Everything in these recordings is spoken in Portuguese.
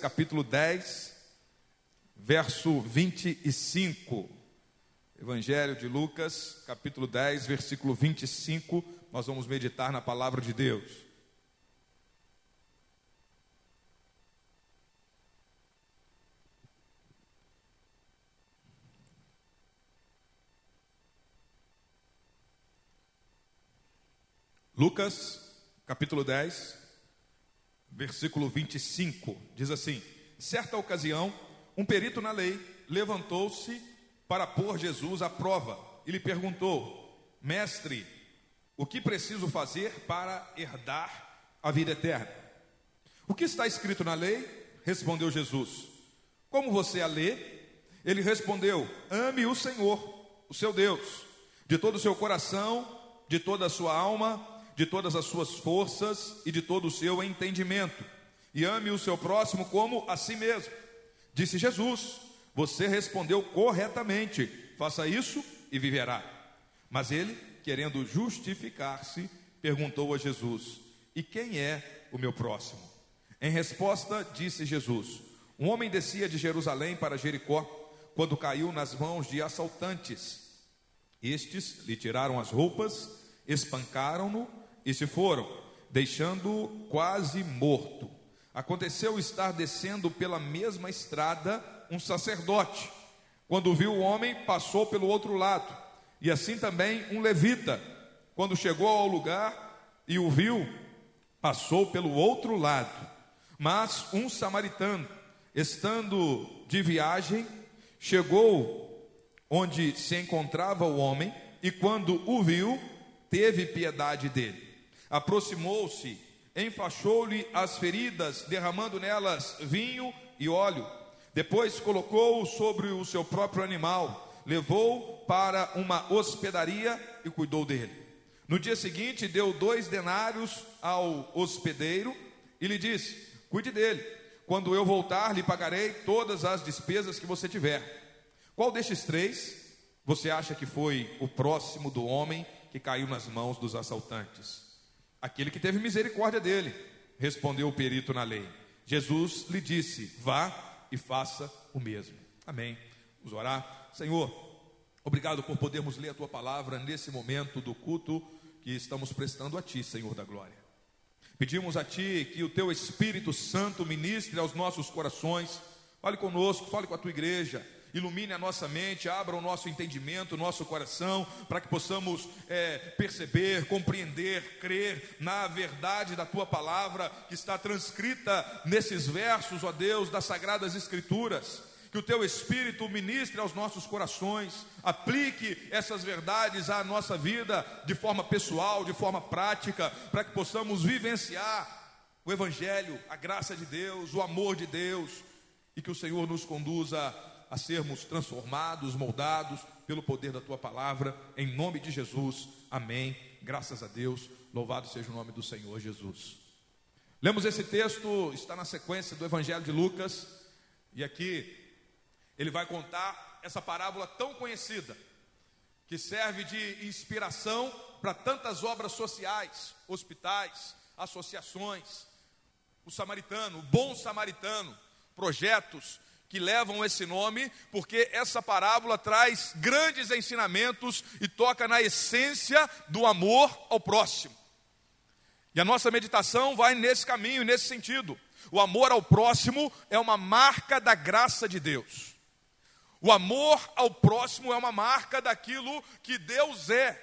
capítulo 10, verso 25. Evangelho de Lucas, capítulo 10, versículo 25. Nós vamos meditar na palavra de Deus. Lucas, capítulo 10, versículo 25, diz assim: Certa ocasião, um perito na lei levantou-se para pôr Jesus à prova e lhe perguntou: Mestre, o que preciso fazer para herdar a vida eterna? O que está escrito na lei? Respondeu Jesus. Como você a lê? Ele respondeu: Ame o Senhor, o seu Deus, de todo o seu coração, de toda a sua alma de todas as suas forças e de todo o seu entendimento, e ame o seu próximo como a si mesmo. Disse Jesus: Você respondeu corretamente, faça isso e viverá. Mas ele, querendo justificar-se, perguntou a Jesus: E quem é o meu próximo? Em resposta, disse Jesus: Um homem descia de Jerusalém para Jericó quando caiu nas mãos de assaltantes. Estes lhe tiraram as roupas, espancaram-no e se foram, deixando-o quase morto. Aconteceu estar descendo pela mesma estrada um sacerdote. Quando viu o homem, passou pelo outro lado. E assim também um levita. Quando chegou ao lugar e o viu, passou pelo outro lado. Mas um samaritano, estando de viagem, chegou onde se encontrava o homem e quando o viu, teve piedade dele aproximou-se, enfaixou-lhe as feridas, derramando nelas vinho e óleo. Depois colocou-o sobre o seu próprio animal, levou para uma hospedaria e cuidou dele. No dia seguinte, deu dois denários ao hospedeiro e lhe disse: Cuide dele. Quando eu voltar, lhe pagarei todas as despesas que você tiver. Qual destes três você acha que foi o próximo do homem que caiu nas mãos dos assaltantes? Aquele que teve misericórdia dele, respondeu o perito na lei. Jesus lhe disse: Vá e faça o mesmo. Amém. Vamos orar. Senhor, obrigado por podermos ler a tua palavra nesse momento do culto que estamos prestando a ti, Senhor da glória. Pedimos a ti que o teu Espírito Santo ministre aos nossos corações. Fale conosco, fale com a tua igreja ilumine a nossa mente, abra o nosso entendimento, o nosso coração, para que possamos é, perceber, compreender, crer na verdade da tua palavra que está transcrita nesses versos, ó Deus, das Sagradas Escrituras. Que o teu Espírito ministre aos nossos corações, aplique essas verdades à nossa vida de forma pessoal, de forma prática, para que possamos vivenciar o Evangelho, a graça de Deus, o amor de Deus, e que o Senhor nos conduza a sermos transformados, moldados pelo poder da tua palavra, em nome de Jesus. Amém. Graças a Deus. Louvado seja o nome do Senhor Jesus. Lemos esse texto, está na sequência do Evangelho de Lucas, e aqui ele vai contar essa parábola tão conhecida, que serve de inspiração para tantas obras sociais, hospitais, associações. O samaritano, o bom samaritano, projetos que levam esse nome, porque essa parábola traz grandes ensinamentos e toca na essência do amor ao próximo. E a nossa meditação vai nesse caminho, nesse sentido. O amor ao próximo é uma marca da graça de Deus. O amor ao próximo é uma marca daquilo que Deus é.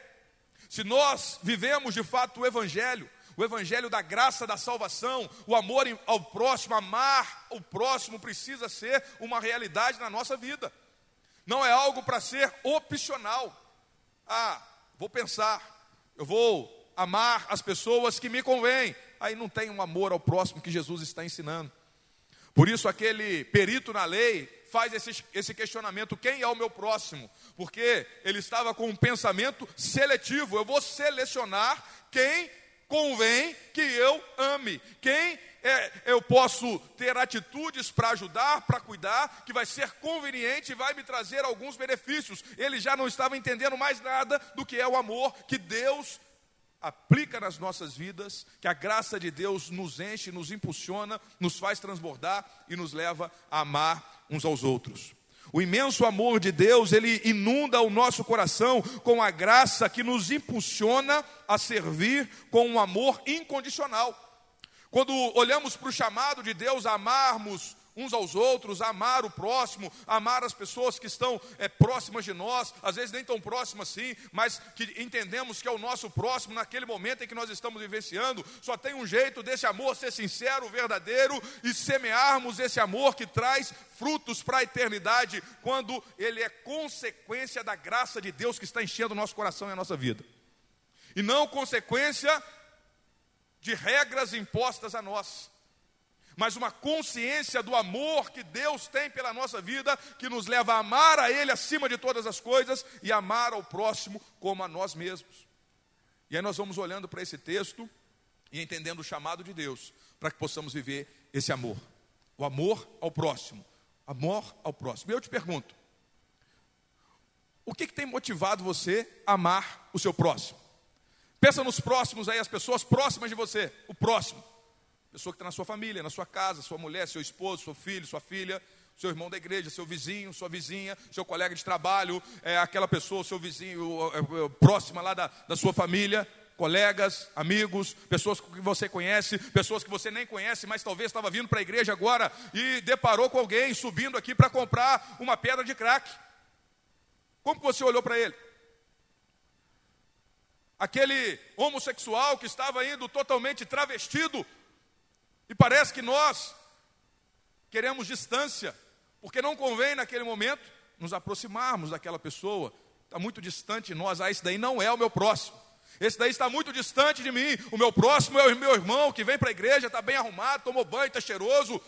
Se nós vivemos de fato o Evangelho, o evangelho da graça da salvação, o amor ao próximo, amar o próximo precisa ser uma realidade na nossa vida. Não é algo para ser opcional. Ah, vou pensar, eu vou amar as pessoas que me convêm. Aí não tem um amor ao próximo que Jesus está ensinando. Por isso, aquele perito na lei faz esse, esse questionamento: quem é o meu próximo? Porque ele estava com um pensamento seletivo. Eu vou selecionar quem convém que eu ame. Quem é, eu posso ter atitudes para ajudar, para cuidar, que vai ser conveniente e vai me trazer alguns benefícios. Ele já não estava entendendo mais nada do que é o amor que Deus aplica nas nossas vidas, que a graça de Deus nos enche, nos impulsiona, nos faz transbordar e nos leva a amar uns aos outros. O imenso amor de Deus, ele inunda o nosso coração com a graça que nos impulsiona a servir com um amor incondicional. Quando olhamos para o chamado de Deus a amarmos uns aos outros, amar o próximo, amar as pessoas que estão é, próximas de nós, às vezes nem tão próximas assim, mas que entendemos que é o nosso próximo naquele momento em que nós estamos vivenciando. Só tem um jeito desse amor ser sincero, verdadeiro e semearmos esse amor que traz frutos para a eternidade, quando ele é consequência da graça de Deus que está enchendo o nosso coração e a nossa vida, e não consequência de regras impostas a nós mas uma consciência do amor que Deus tem pela nossa vida, que nos leva a amar a Ele acima de todas as coisas e amar ao próximo como a nós mesmos. E aí nós vamos olhando para esse texto e entendendo o chamado de Deus, para que possamos viver esse amor. O amor ao próximo. Amor ao próximo. E eu te pergunto: o que, que tem motivado você a amar o seu próximo? Pensa nos próximos aí, as pessoas próximas de você, o próximo pessoa que está na sua família, na sua casa, sua mulher, seu esposo, seu filho, sua filha, seu irmão da igreja, seu vizinho, sua vizinha, seu colega de trabalho, é, aquela pessoa, seu vizinho é, é, próxima lá da, da sua família, colegas, amigos, pessoas que você conhece, pessoas que você nem conhece, mas talvez estava vindo para a igreja agora e deparou com alguém subindo aqui para comprar uma pedra de crack. Como você olhou para ele? Aquele homossexual que estava indo totalmente travestido e parece que nós queremos distância, porque não convém naquele momento nos aproximarmos daquela pessoa. Está muito distante de nós, ah, esse daí não é o meu próximo. Esse daí está muito distante de mim. O meu próximo é o meu irmão que vem para a igreja, está bem arrumado, tomou banho, está cheiroso.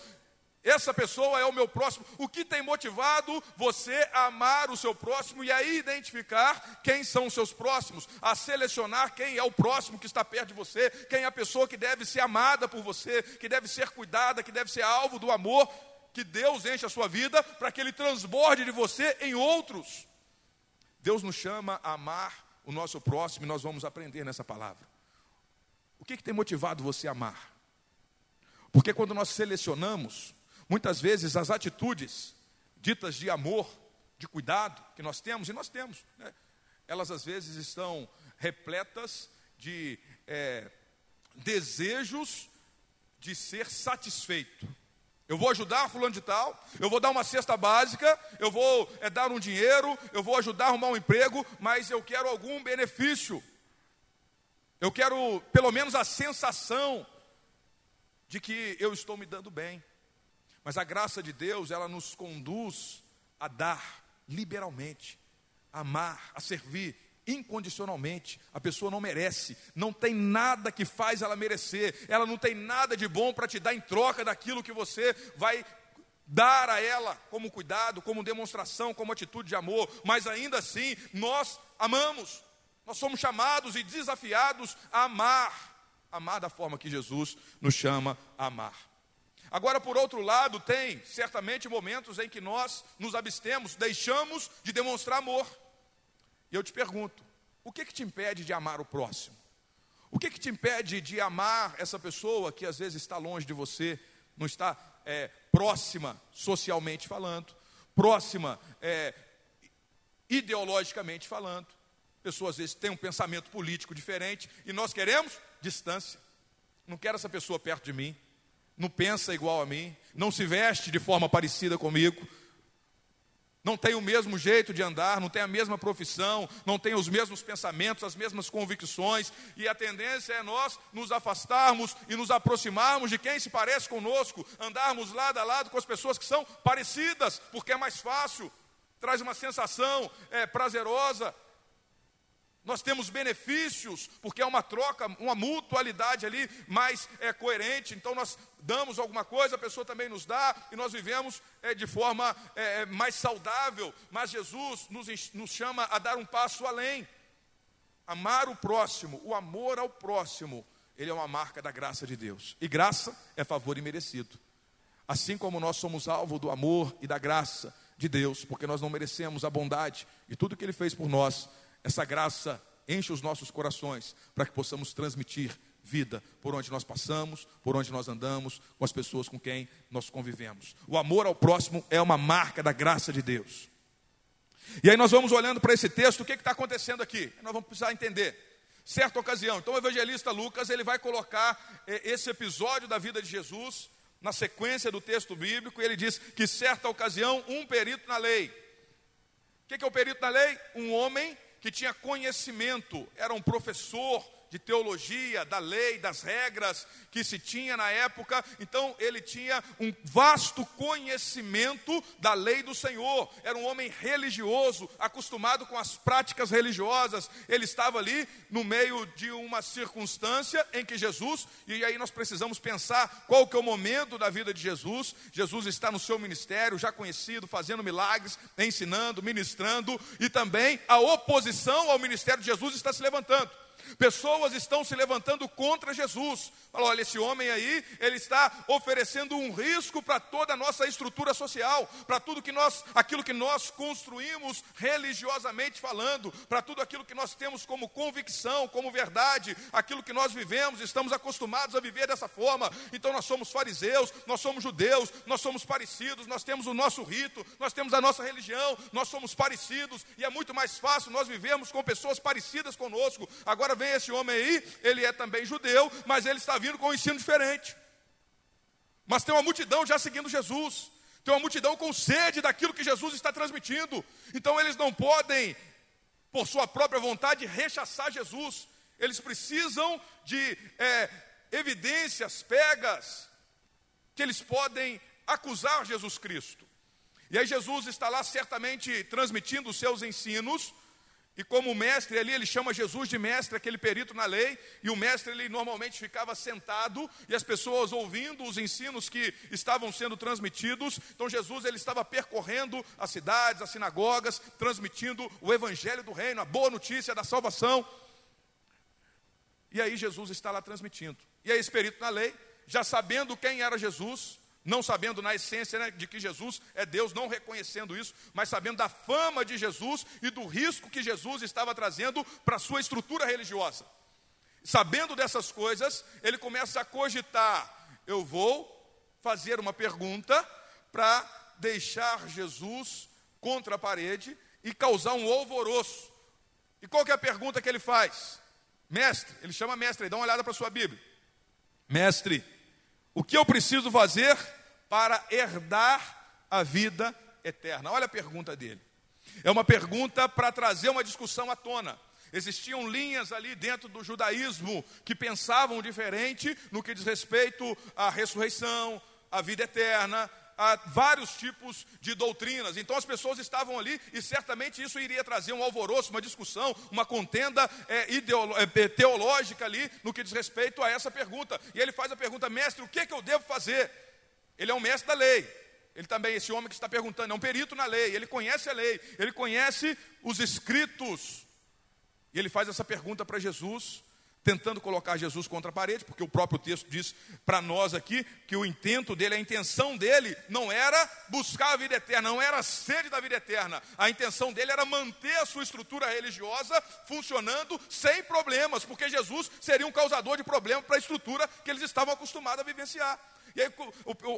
Essa pessoa é o meu próximo. O que tem motivado você a amar o seu próximo e a identificar quem são os seus próximos, a selecionar quem é o próximo que está perto de você, quem é a pessoa que deve ser amada por você, que deve ser cuidada, que deve ser alvo do amor que Deus enche a sua vida para que ele transborde de você em outros. Deus nos chama a amar o nosso próximo e nós vamos aprender nessa palavra. O que, que tem motivado você a amar? Porque quando nós selecionamos, Muitas vezes as atitudes ditas de amor, de cuidado que nós temos, e nós temos, né? elas às vezes estão repletas de é, desejos de ser satisfeito. Eu vou ajudar fulano de tal, eu vou dar uma cesta básica, eu vou é, dar um dinheiro, eu vou ajudar a arrumar um emprego, mas eu quero algum benefício. Eu quero pelo menos a sensação de que eu estou me dando bem. Mas a graça de Deus, ela nos conduz a dar liberalmente, a amar, a servir incondicionalmente. A pessoa não merece, não tem nada que faz ela merecer, ela não tem nada de bom para te dar em troca daquilo que você vai dar a ela como cuidado, como demonstração, como atitude de amor, mas ainda assim nós amamos. Nós somos chamados e desafiados a amar, amar da forma que Jesus nos chama a amar. Agora, por outro lado, tem certamente momentos em que nós nos abstemos, deixamos de demonstrar amor. E eu te pergunto: o que, que te impede de amar o próximo? O que, que te impede de amar essa pessoa que às vezes está longe de você, não está é, próxima socialmente falando, próxima é, ideologicamente falando? Pessoas às vezes têm um pensamento político diferente e nós queremos distância. Não quero essa pessoa perto de mim não pensa igual a mim, não se veste de forma parecida comigo, não tem o mesmo jeito de andar, não tem a mesma profissão, não tem os mesmos pensamentos, as mesmas convicções, e a tendência é nós nos afastarmos e nos aproximarmos de quem se parece conosco, andarmos lado a lado com as pessoas que são parecidas, porque é mais fácil, traz uma sensação é, prazerosa, nós temos benefícios, porque é uma troca, uma mutualidade ali mais é, coerente. Então nós damos alguma coisa, a pessoa também nos dá, e nós vivemos é, de forma é, é mais saudável. Mas Jesus nos, nos chama a dar um passo além. Amar o próximo, o amor ao próximo, ele é uma marca da graça de Deus. E graça é favor imerecido. Assim como nós somos alvo do amor e da graça de Deus, porque nós não merecemos a bondade e tudo que Ele fez por nós essa graça enche os nossos corações para que possamos transmitir vida por onde nós passamos, por onde nós andamos, com as pessoas com quem nós convivemos. O amor ao próximo é uma marca da graça de Deus. E aí nós vamos olhando para esse texto, o que está acontecendo aqui? Nós vamos precisar entender. Certa ocasião, então o evangelista Lucas ele vai colocar eh, esse episódio da vida de Jesus na sequência do texto bíblico, e ele diz que certa ocasião um perito na lei. O que, que é o perito na lei? Um homem que tinha conhecimento, era um professor, de teologia, da lei, das regras que se tinha na época. Então, ele tinha um vasto conhecimento da lei do Senhor. Era um homem religioso, acostumado com as práticas religiosas. Ele estava ali no meio de uma circunstância em que Jesus, e aí nós precisamos pensar qual que é o momento da vida de Jesus. Jesus está no seu ministério, já conhecido, fazendo milagres, ensinando, ministrando, e também a oposição ao ministério de Jesus está se levantando. Pessoas estão se levantando contra Jesus. Fala, olha, esse homem aí, ele está oferecendo um risco para toda a nossa estrutura social, para tudo que nós, aquilo que nós construímos religiosamente falando, para tudo aquilo que nós temos como convicção, como verdade, aquilo que nós vivemos, estamos acostumados a viver dessa forma. Então nós somos fariseus, nós somos judeus, nós somos parecidos, nós temos o nosso rito, nós temos a nossa religião, nós somos parecidos e é muito mais fácil nós vivermos com pessoas parecidas conosco. Agora vem esse homem aí, ele é também judeu, mas ele está vindo com um ensino diferente. Mas tem uma multidão já seguindo Jesus. Tem uma multidão com sede daquilo que Jesus está transmitindo. Então eles não podem, por sua própria vontade, rechaçar Jesus. Eles precisam de é, evidências, pegas, que eles podem acusar Jesus Cristo. E aí Jesus está lá certamente transmitindo os seus ensinos, e como mestre ali, ele chama Jesus de mestre, aquele perito na lei, e o mestre ele normalmente ficava sentado e as pessoas ouvindo os ensinos que estavam sendo transmitidos. Então Jesus ele estava percorrendo as cidades, as sinagogas, transmitindo o evangelho do reino, a boa notícia da salvação. E aí Jesus está lá transmitindo. E aí esse perito na lei, já sabendo quem era Jesus, não sabendo na essência né, de que Jesus é Deus, não reconhecendo isso, mas sabendo da fama de Jesus e do risco que Jesus estava trazendo para a sua estrutura religiosa. Sabendo dessas coisas, ele começa a cogitar: eu vou fazer uma pergunta para deixar Jesus contra a parede e causar um alvoroço. E qual que é a pergunta que ele faz? Mestre, ele chama mestre, dá uma olhada para a sua Bíblia. Mestre, o que eu preciso fazer para herdar a vida eterna? Olha a pergunta dele. É uma pergunta para trazer uma discussão à tona. Existiam linhas ali dentro do judaísmo que pensavam diferente no que diz respeito à ressurreição, à vida eterna, a vários tipos de doutrinas. Então as pessoas estavam ali e certamente isso iria trazer um alvoroço, uma discussão, uma contenda é, é, teológica ali no que diz respeito a essa pergunta. E ele faz a pergunta, mestre, o que, é que eu devo fazer? Ele é um mestre da lei. Ele também, esse homem que está perguntando, é um perito na lei, ele conhece a lei, ele conhece os escritos. E ele faz essa pergunta para Jesus, tentando colocar Jesus contra a parede, porque o próprio texto diz para nós aqui que o intento dele, a intenção dele não era buscar a vida eterna, não era a sede da vida eterna. A intenção dele era manter a sua estrutura religiosa funcionando sem problemas, porque Jesus seria um causador de problemas para a estrutura que eles estavam acostumados a vivenciar. E aí,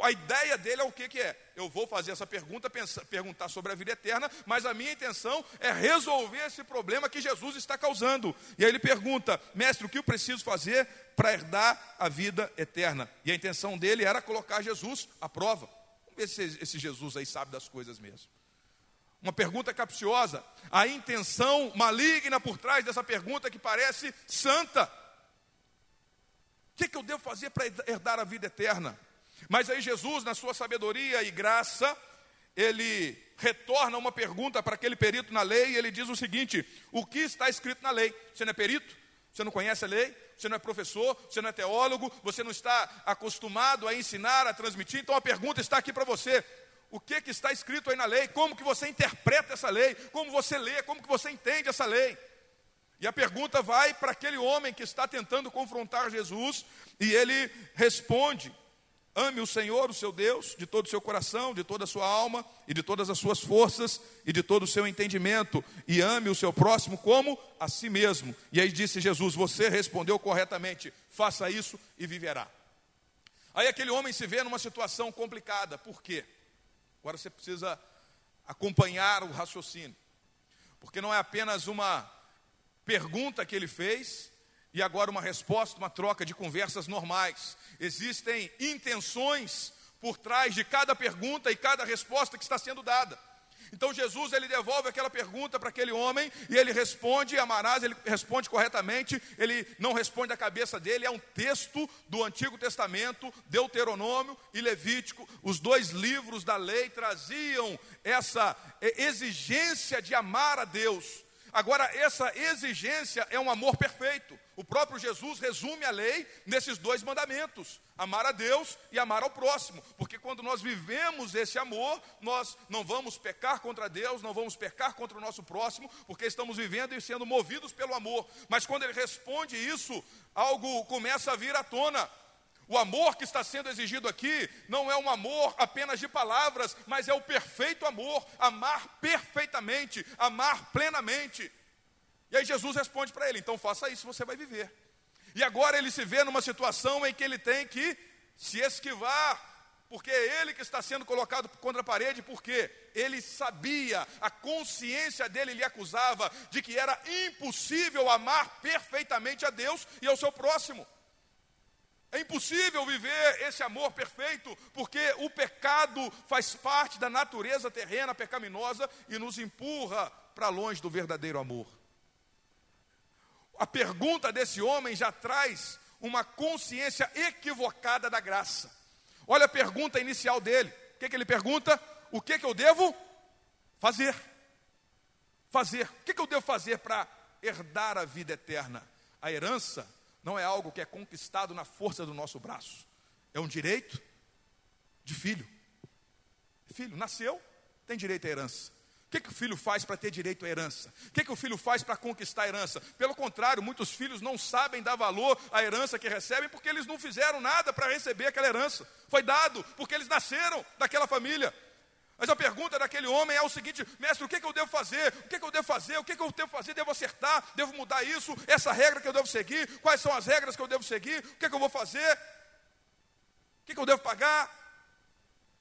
a ideia dele é o que, que é? Eu vou fazer essa pergunta, pensar, perguntar sobre a vida eterna, mas a minha intenção é resolver esse problema que Jesus está causando. E aí ele pergunta, mestre, o que eu preciso fazer para herdar a vida eterna? E a intenção dele era colocar Jesus à prova. Vamos ver se esse Jesus aí sabe das coisas mesmo. Uma pergunta capciosa. A intenção maligna por trás dessa pergunta que parece santa. O que, que eu devo fazer para herdar a vida eterna? Mas aí Jesus, na sua sabedoria e graça, ele retorna uma pergunta para aquele perito na lei e ele diz o seguinte: o que está escrito na lei? Você não é perito? Você não conhece a lei? Você não é professor? Você não é teólogo? Você não está acostumado a ensinar, a transmitir? Então a pergunta está aqui para você. O que, que está escrito aí na lei? Como que você interpreta essa lei? Como você lê? Como que você entende essa lei? E a pergunta vai para aquele homem que está tentando confrontar Jesus, e ele responde. Ame o Senhor, o seu Deus, de todo o seu coração, de toda a sua alma e de todas as suas forças e de todo o seu entendimento, e ame o seu próximo como a si mesmo. E aí disse Jesus: Você respondeu corretamente, faça isso e viverá. Aí aquele homem se vê numa situação complicada, por quê? Agora você precisa acompanhar o raciocínio, porque não é apenas uma pergunta que ele fez e agora uma resposta, uma troca de conversas normais. Existem intenções por trás de cada pergunta e cada resposta que está sendo dada. Então Jesus ele devolve aquela pergunta para aquele homem e ele responde, amarás, ele responde corretamente, ele não responde da cabeça dele, é um texto do Antigo Testamento, Deuteronômio e Levítico. Os dois livros da lei traziam essa exigência de amar a Deus. Agora, essa exigência é um amor perfeito. O próprio Jesus resume a lei nesses dois mandamentos: amar a Deus e amar ao próximo. Porque quando nós vivemos esse amor, nós não vamos pecar contra Deus, não vamos pecar contra o nosso próximo, porque estamos vivendo e sendo movidos pelo amor. Mas quando ele responde isso, algo começa a vir à tona. O amor que está sendo exigido aqui não é um amor apenas de palavras, mas é o perfeito amor, amar perfeitamente, amar plenamente. E aí Jesus responde para ele: então faça isso, você vai viver. E agora ele se vê numa situação em que ele tem que se esquivar, porque é ele que está sendo colocado contra a parede, porque ele sabia, a consciência dele lhe acusava de que era impossível amar perfeitamente a Deus e ao seu próximo. É impossível viver esse amor perfeito, porque o pecado faz parte da natureza terrena pecaminosa e nos empurra para longe do verdadeiro amor. A pergunta desse homem já traz uma consciência equivocada da graça. Olha a pergunta inicial dele. O que, que ele pergunta? O que, que eu devo fazer? Fazer. O que, que eu devo fazer para herdar a vida eterna? A herança não é algo que é conquistado na força do nosso braço. É um direito de filho. Filho, nasceu, tem direito à herança. O que, que o filho faz para ter direito à herança? O que, que o filho faz para conquistar a herança? Pelo contrário, muitos filhos não sabem dar valor à herança que recebem porque eles não fizeram nada para receber aquela herança. Foi dado porque eles nasceram daquela família. Mas a pergunta daquele homem é o seguinte: mestre, o que, que eu devo fazer? O que, que eu devo fazer? O que, que eu devo fazer? Devo acertar? Devo mudar isso? Essa regra que eu devo seguir? Quais são as regras que eu devo seguir? O que, que eu vou fazer? O que, que eu devo pagar?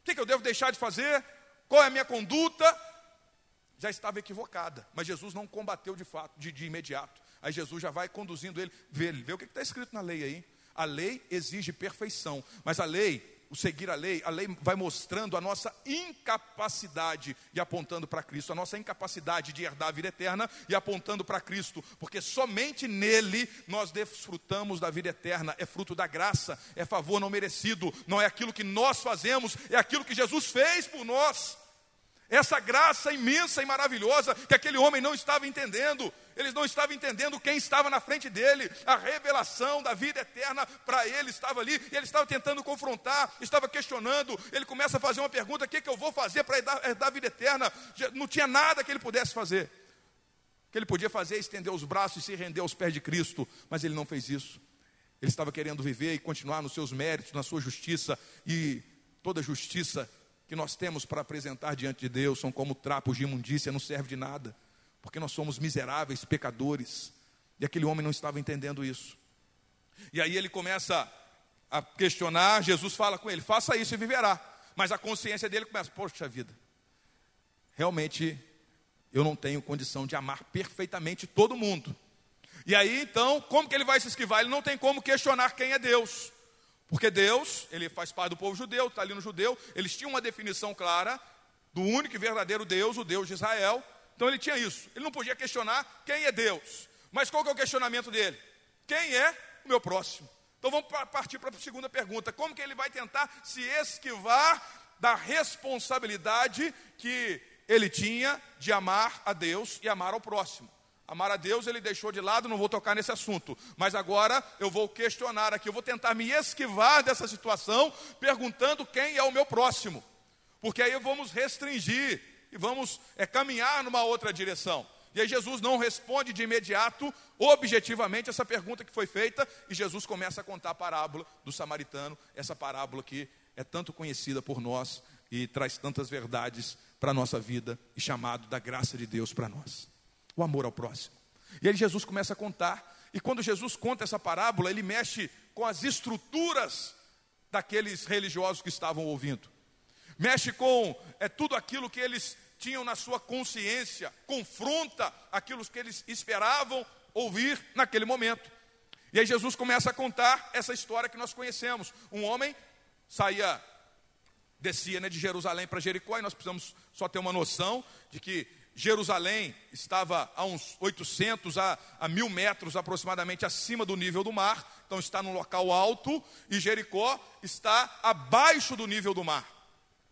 O que, que eu devo deixar de fazer? Qual é a minha conduta? Já estava equivocada, mas Jesus não combateu de fato, de, de imediato. Aí Jesus já vai conduzindo ele, vê, vê o que está escrito na lei aí. A lei exige perfeição, mas a lei o seguir a lei, a lei vai mostrando a nossa incapacidade e apontando para Cristo, a nossa incapacidade de herdar a vida eterna e apontando para Cristo, porque somente nele nós desfrutamos da vida eterna, é fruto da graça, é favor não merecido, não é aquilo que nós fazemos, é aquilo que Jesus fez por nós. Essa graça imensa e maravilhosa que aquele homem não estava entendendo, eles não estavam entendendo quem estava na frente dele, a revelação da vida eterna para ele estava ali, e ele estava tentando confrontar, estava questionando. Ele começa a fazer uma pergunta: o que, que eu vou fazer para dar a vida eterna? Não tinha nada que ele pudesse fazer. O que ele podia fazer é estender os braços e se render aos pés de Cristo, mas ele não fez isso. Ele estava querendo viver e continuar nos seus méritos, na sua justiça, e toda justiça que nós temos para apresentar diante de Deus são como trapos de imundícia, não serve de nada, porque nós somos miseráveis, pecadores. E aquele homem não estava entendendo isso. E aí ele começa a questionar, Jesus fala com ele: faça isso e viverá. Mas a consciência dele começa: poxa vida, realmente eu não tenho condição de amar perfeitamente todo mundo. E aí então, como que ele vai se esquivar? Ele não tem como questionar quem é Deus. Porque Deus, ele faz parte do povo judeu, está ali no judeu, eles tinham uma definição clara do único e verdadeiro Deus, o Deus de Israel. Então ele tinha isso. Ele não podia questionar quem é Deus. Mas qual que é o questionamento dele? Quem é o meu próximo? Então vamos partir para a segunda pergunta. Como que ele vai tentar se esquivar da responsabilidade que ele tinha de amar a Deus e amar ao próximo? Amar a Deus ele deixou de lado, não vou tocar nesse assunto. Mas agora eu vou questionar aqui, eu vou tentar me esquivar dessa situação, perguntando quem é o meu próximo. Porque aí vamos restringir e vamos é, caminhar numa outra direção. E aí Jesus não responde de imediato, objetivamente, essa pergunta que foi feita, e Jesus começa a contar a parábola do samaritano, essa parábola que é tanto conhecida por nós e traz tantas verdades para a nossa vida e chamado da graça de Deus para nós. O amor ao próximo. E aí Jesus começa a contar, e quando Jesus conta essa parábola, ele mexe com as estruturas daqueles religiosos que estavam ouvindo. Mexe com é, tudo aquilo que eles tinham na sua consciência, confronta aquilo que eles esperavam ouvir naquele momento. E aí Jesus começa a contar essa história que nós conhecemos. Um homem saía, descia né, de Jerusalém para Jericó, e nós precisamos só ter uma noção de que Jerusalém estava a uns 800 a, a mil metros aproximadamente acima do nível do mar, então está num local alto, e Jericó está abaixo do nível do mar.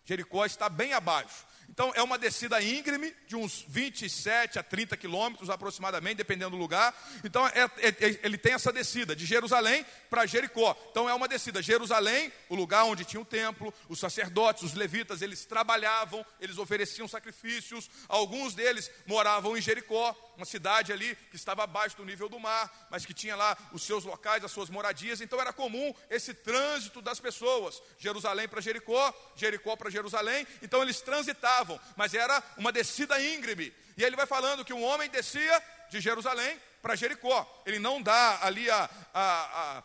Jericó está bem abaixo. Então é uma descida íngreme de uns 27 a 30 quilômetros aproximadamente, dependendo do lugar. Então é, é, é ele tem essa descida de Jerusalém para Jericó. Então é uma descida. Jerusalém, o lugar onde tinha o templo, os sacerdotes, os levitas, eles trabalhavam, eles ofereciam sacrifícios. Alguns deles moravam em Jericó, uma cidade ali que estava abaixo do nível do mar, mas que tinha lá os seus locais, as suas moradias. Então era comum esse trânsito das pessoas, Jerusalém para Jericó, Jericó para Jerusalém. Então eles transitavam, mas era uma descida íngreme. E ele vai falando que um homem descia de Jerusalém para Jericó. Ele não dá ali a, a, a,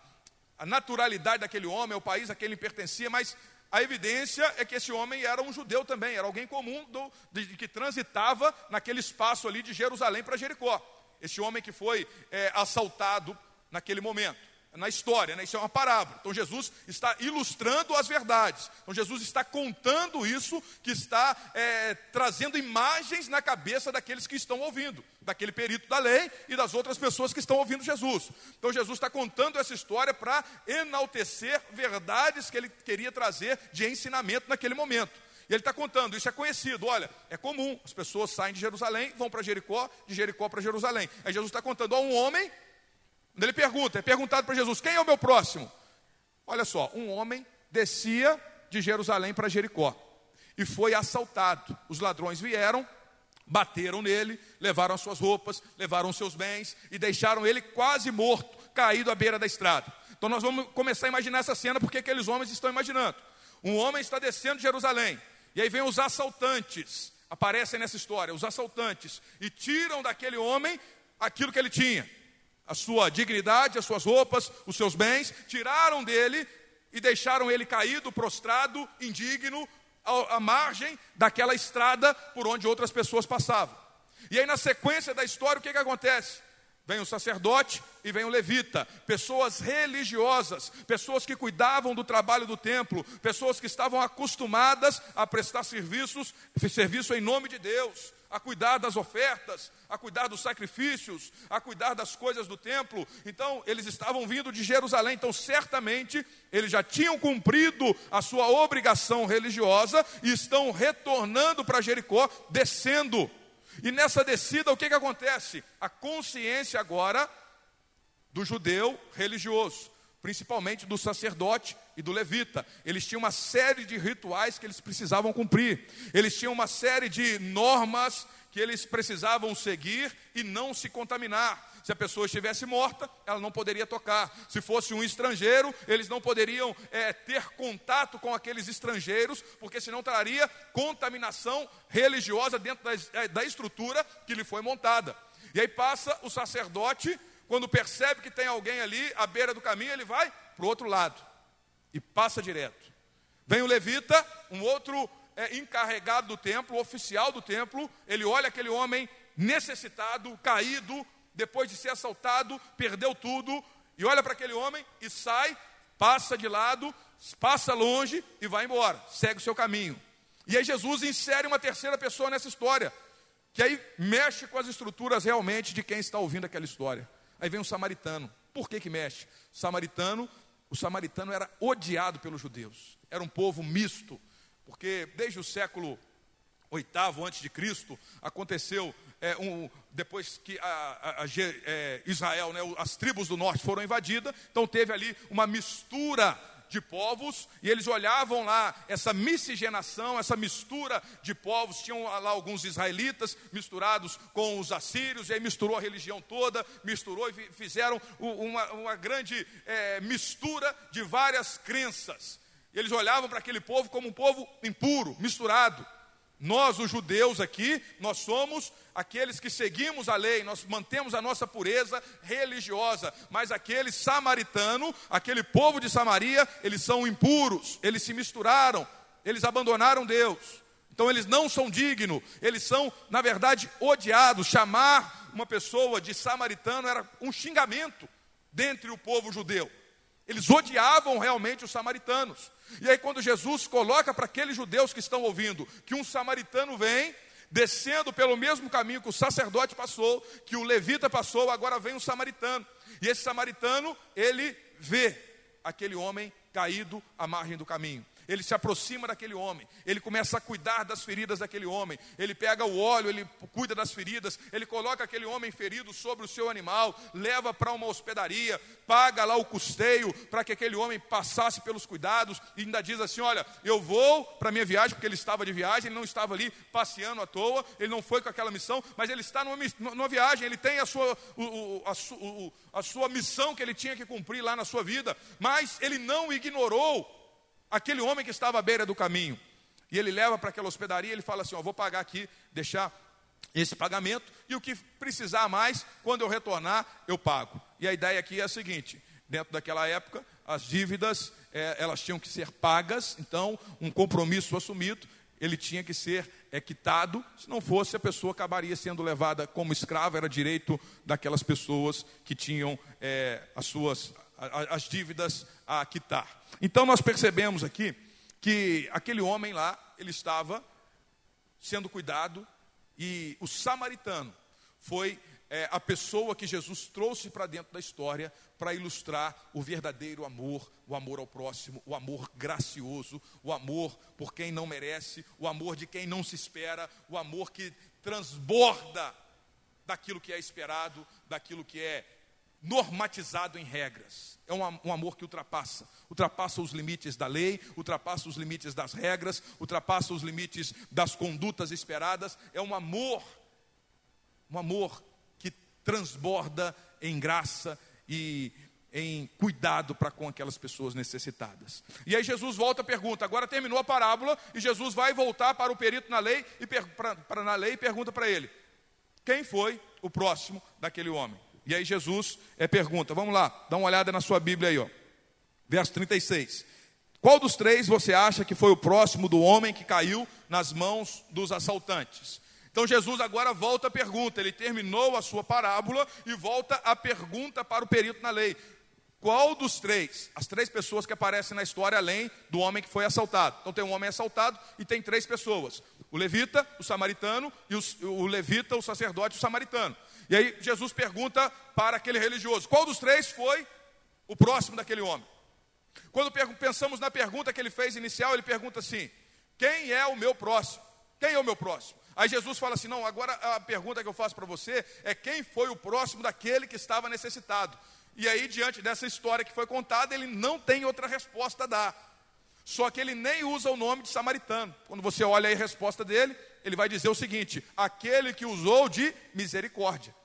a naturalidade daquele homem, o país a quem ele pertencia, mas a evidência é que esse homem era um judeu também, era alguém comum do, de, que transitava naquele espaço ali de Jerusalém para Jericó. Esse homem que foi é, assaltado naquele momento na história, né? isso é uma parábola. Então Jesus está ilustrando as verdades. Então Jesus está contando isso, que está é, trazendo imagens na cabeça daqueles que estão ouvindo, daquele perito da lei e das outras pessoas que estão ouvindo Jesus. Então Jesus está contando essa história para enaltecer verdades que ele queria trazer de ensinamento naquele momento. E ele está contando, isso é conhecido, olha, é comum, as pessoas saem de Jerusalém, vão para Jericó, de Jericó para Jerusalém. Aí Jesus está contando, há um homem quando ele pergunta, é perguntado para Jesus: quem é o meu próximo? Olha só, um homem descia de Jerusalém para Jericó e foi assaltado. Os ladrões vieram, bateram nele, levaram as suas roupas, levaram os seus bens e deixaram ele quase morto, caído à beira da estrada. Então nós vamos começar a imaginar essa cena porque aqueles homens estão imaginando. Um homem está descendo de Jerusalém, e aí vem os assaltantes, aparecem nessa história, os assaltantes, e tiram daquele homem aquilo que ele tinha a sua dignidade, as suas roupas, os seus bens, tiraram dele e deixaram ele caído, prostrado, indigno, à, margem daquela estrada por onde outras pessoas passavam. E aí, na sequência da história, o que, que acontece? Vem o sacerdote e vem o levita, pessoas religiosas, pessoas que cuidavam do trabalho do templo, pessoas que estavam acostumadas a prestar serviços, serviço em nome de Deus, a cuidar das ofertas, a cuidar dos sacrifícios, a cuidar das coisas do templo. Então, eles estavam vindo de Jerusalém, então certamente eles já tinham cumprido a sua obrigação religiosa e estão retornando para Jericó, descendo. E nessa descida, o que, que acontece? A consciência agora do judeu religioso, principalmente do sacerdote e do levita. Eles tinham uma série de rituais que eles precisavam cumprir. Eles tinham uma série de normas que eles precisavam seguir e não se contaminar. Se a pessoa estivesse morta, ela não poderia tocar. Se fosse um estrangeiro, eles não poderiam é, ter contato com aqueles estrangeiros, porque senão traria contaminação religiosa dentro da, é, da estrutura que lhe foi montada. E aí passa o sacerdote, quando percebe que tem alguém ali à beira do caminho, ele vai para o outro lado e passa direto. Vem o levita, um outro é, encarregado do templo, oficial do templo, ele olha aquele homem necessitado, caído, depois de ser assaltado, perdeu tudo, e olha para aquele homem e sai, passa de lado, passa longe e vai embora, segue o seu caminho. E aí Jesus insere uma terceira pessoa nessa história, que aí mexe com as estruturas realmente de quem está ouvindo aquela história. Aí vem um samaritano. Por que que mexe? Samaritano o samaritano era odiado pelos judeus. Era um povo misto, porque desde o século oitavo antes de Cristo aconteceu é, um, depois que a, a, a, é, Israel, né, as tribos do norte foram invadidas, então teve ali uma mistura de povos, e eles olhavam lá essa miscigenação, essa mistura de povos, tinham lá alguns israelitas misturados com os assírios, e aí misturou a religião toda, misturou e fizeram uma, uma grande é, mistura de várias crenças. Eles olhavam para aquele povo como um povo impuro, misturado. Nós, os judeus aqui, nós somos aqueles que seguimos a lei, nós mantemos a nossa pureza religiosa, mas aquele samaritano, aquele povo de Samaria, eles são impuros, eles se misturaram, eles abandonaram Deus. Então eles não são dignos, eles são, na verdade, odiados. Chamar uma pessoa de samaritano era um xingamento dentre o povo judeu. Eles odiavam realmente os samaritanos. E aí, quando Jesus coloca para aqueles judeus que estão ouvindo que um samaritano vem, descendo pelo mesmo caminho que o sacerdote passou, que o levita passou, agora vem um samaritano. E esse samaritano, ele vê aquele homem caído à margem do caminho ele se aproxima daquele homem, ele começa a cuidar das feridas daquele homem, ele pega o óleo, ele cuida das feridas, ele coloca aquele homem ferido sobre o seu animal, leva para uma hospedaria, paga lá o custeio para que aquele homem passasse pelos cuidados e ainda diz assim: Olha, eu vou para minha viagem, porque ele estava de viagem, ele não estava ali passeando à toa, ele não foi com aquela missão, mas ele está numa, numa viagem, ele tem a sua, o, a, su, a sua missão que ele tinha que cumprir lá na sua vida, mas ele não ignorou aquele homem que estava à beira do caminho. E ele leva para aquela hospedaria, ele fala assim: Ó, vou pagar aqui, deixar esse pagamento, e o que precisar mais, quando eu retornar, eu pago. E a ideia aqui é a seguinte: dentro daquela época, as dívidas é, elas tinham que ser pagas, então um compromisso assumido, ele tinha que ser é, quitado, se não fosse a pessoa acabaria sendo levada como escrava, era direito daquelas pessoas que tinham é, as suas as dívidas a quitar. Então nós percebemos aqui que aquele homem lá, ele estava sendo cuidado e o samaritano foi é, a pessoa que Jesus trouxe para dentro da história para ilustrar o verdadeiro amor, o amor ao próximo, o amor gracioso, o amor por quem não merece, o amor de quem não se espera, o amor que transborda daquilo que é esperado, daquilo que é normatizado em regras. É um, amor que ultrapassa, ultrapassa os limites da lei, ultrapassa os limites das regras, ultrapassa os limites das condutas esperadas. É um amor, um amor que transborda em graça e em cuidado para com aquelas pessoas necessitadas. E aí Jesus volta a pergunta. Agora terminou a parábola e Jesus vai voltar para o perito na lei e para, para na lei e pergunta para ele: quem foi o próximo daquele homem? E aí Jesus é, pergunta, vamos lá, dá uma olhada na sua Bíblia aí, ó. Verso 36. Qual dos três você acha que foi o próximo do homem que caiu nas mãos dos assaltantes? Então Jesus agora volta a pergunta, ele terminou a sua parábola e volta a pergunta para o perito na lei. Qual dos três, as três pessoas que aparecem na história, além do homem que foi assaltado? Então tem um homem assaltado e tem três pessoas: o levita, o samaritano e o, o levita, o sacerdote, o samaritano. E aí Jesus pergunta para aquele religioso: qual dos três foi o próximo daquele homem? Quando pensamos na pergunta que ele fez inicial, ele pergunta assim: quem é o meu próximo? Quem é o meu próximo? Aí Jesus fala assim: não, agora a pergunta que eu faço para você é quem foi o próximo daquele que estava necessitado. E aí, diante dessa história que foi contada, ele não tem outra resposta a dar. Só que ele nem usa o nome de samaritano. Quando você olha aí a resposta dele, ele vai dizer o seguinte: aquele que usou de misericórdia.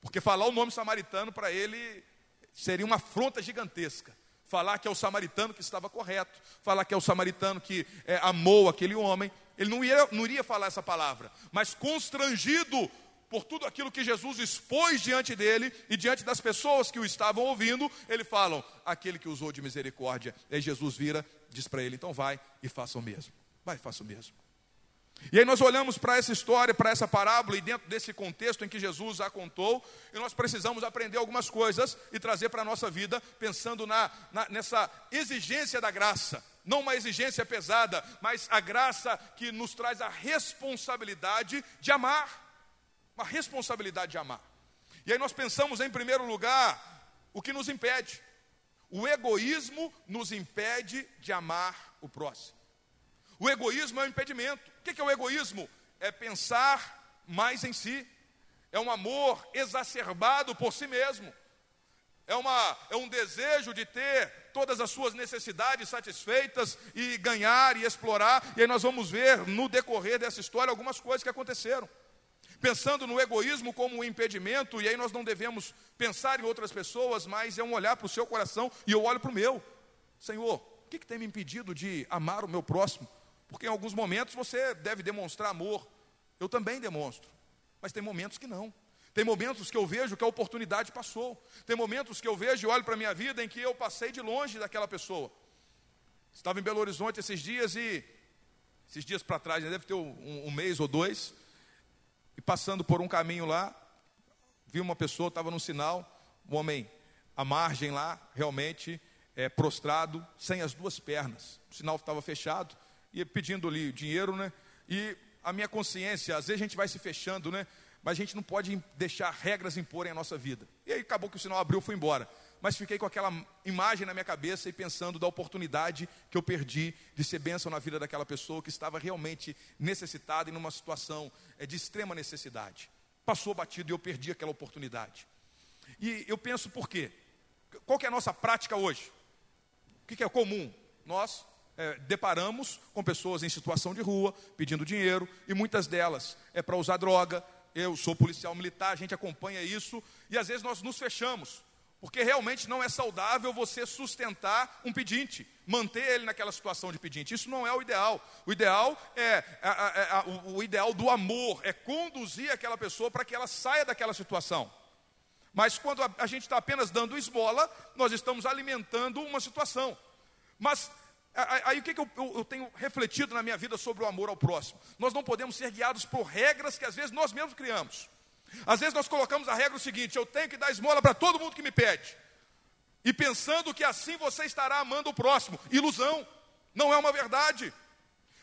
Porque falar o nome samaritano para ele seria uma afronta gigantesca. Falar que é o samaritano que estava correto, falar que é o samaritano que é, amou aquele homem, ele não, ia, não iria falar essa palavra, mas constrangido por tudo aquilo que Jesus expôs diante dele e diante das pessoas que o estavam ouvindo, ele fala: aquele que usou de misericórdia. E Jesus vira, diz para ele: então vai e faça o mesmo. Vai e faça o mesmo. E aí nós olhamos para essa história, para essa parábola, e dentro desse contexto em que Jesus a contou, e nós precisamos aprender algumas coisas e trazer para a nossa vida, pensando na, na, nessa exigência da graça. Não uma exigência pesada, mas a graça que nos traz a responsabilidade de amar. Uma responsabilidade de amar. E aí nós pensamos, em primeiro lugar, o que nos impede. O egoísmo nos impede de amar o próximo. O egoísmo é um impedimento. O que é o egoísmo? É pensar mais em si. É um amor exacerbado por si mesmo. É, uma, é um desejo de ter todas as suas necessidades satisfeitas e ganhar e explorar. E aí nós vamos ver no decorrer dessa história algumas coisas que aconteceram. Pensando no egoísmo como um impedimento, e aí nós não devemos pensar em outras pessoas, mas é um olhar para o seu coração e eu olho para o meu. Senhor, O que, que tem me impedido de amar o meu próximo? Porque em alguns momentos você deve demonstrar amor. Eu também demonstro. Mas tem momentos que não. Tem momentos que eu vejo que a oportunidade passou. Tem momentos que eu vejo e olho para a minha vida em que eu passei de longe daquela pessoa. Estava em Belo Horizonte esses dias e, esses dias para trás, deve ter um, um, mês ou dois, e passando por um caminho lá, vi uma pessoa, estava num sinal, um homem à margem lá, realmente é, prostrado, sem as duas pernas. O sinal estava fechado, e pedindo-lhe dinheiro, né? E a minha consciência, às vezes a gente vai se fechando, né? Mas a gente não pode deixar regras imporem a nossa vida. E aí acabou que o sinal abriu, fui embora. Mas fiquei com aquela imagem na minha cabeça e pensando da oportunidade que eu perdi de ser bênção na vida daquela pessoa que estava realmente necessitada e numa situação é, de extrema necessidade. Passou batido e eu perdi aquela oportunidade. E eu penso por quê? Qual que é a nossa prática hoje? O que é comum? Nós é, deparamos com pessoas em situação de rua, pedindo dinheiro, e muitas delas é para usar droga. Eu sou policial militar, a gente acompanha isso, e às vezes nós nos fechamos, porque realmente não é saudável você sustentar um pedinte, manter ele naquela situação de pedinte. Isso não é o ideal. O ideal é, o, o ideal do amor, é conduzir aquela pessoa para que ela saia daquela situação. Mas quando a, a gente está apenas dando esmola, nós estamos alimentando uma situação. Mas Aí o que, que eu, eu, eu, tenho refletido na minha vida sobre o amor ao próximo? Nós não podemos ser guiados por regras que às vezes nós mesmos criamos. Às vezes nós colocamos a regra o seguinte: eu tenho que dar esmola para todo mundo que me pede. E pensando que assim você estará amando o próximo. Ilusão, não é uma verdade.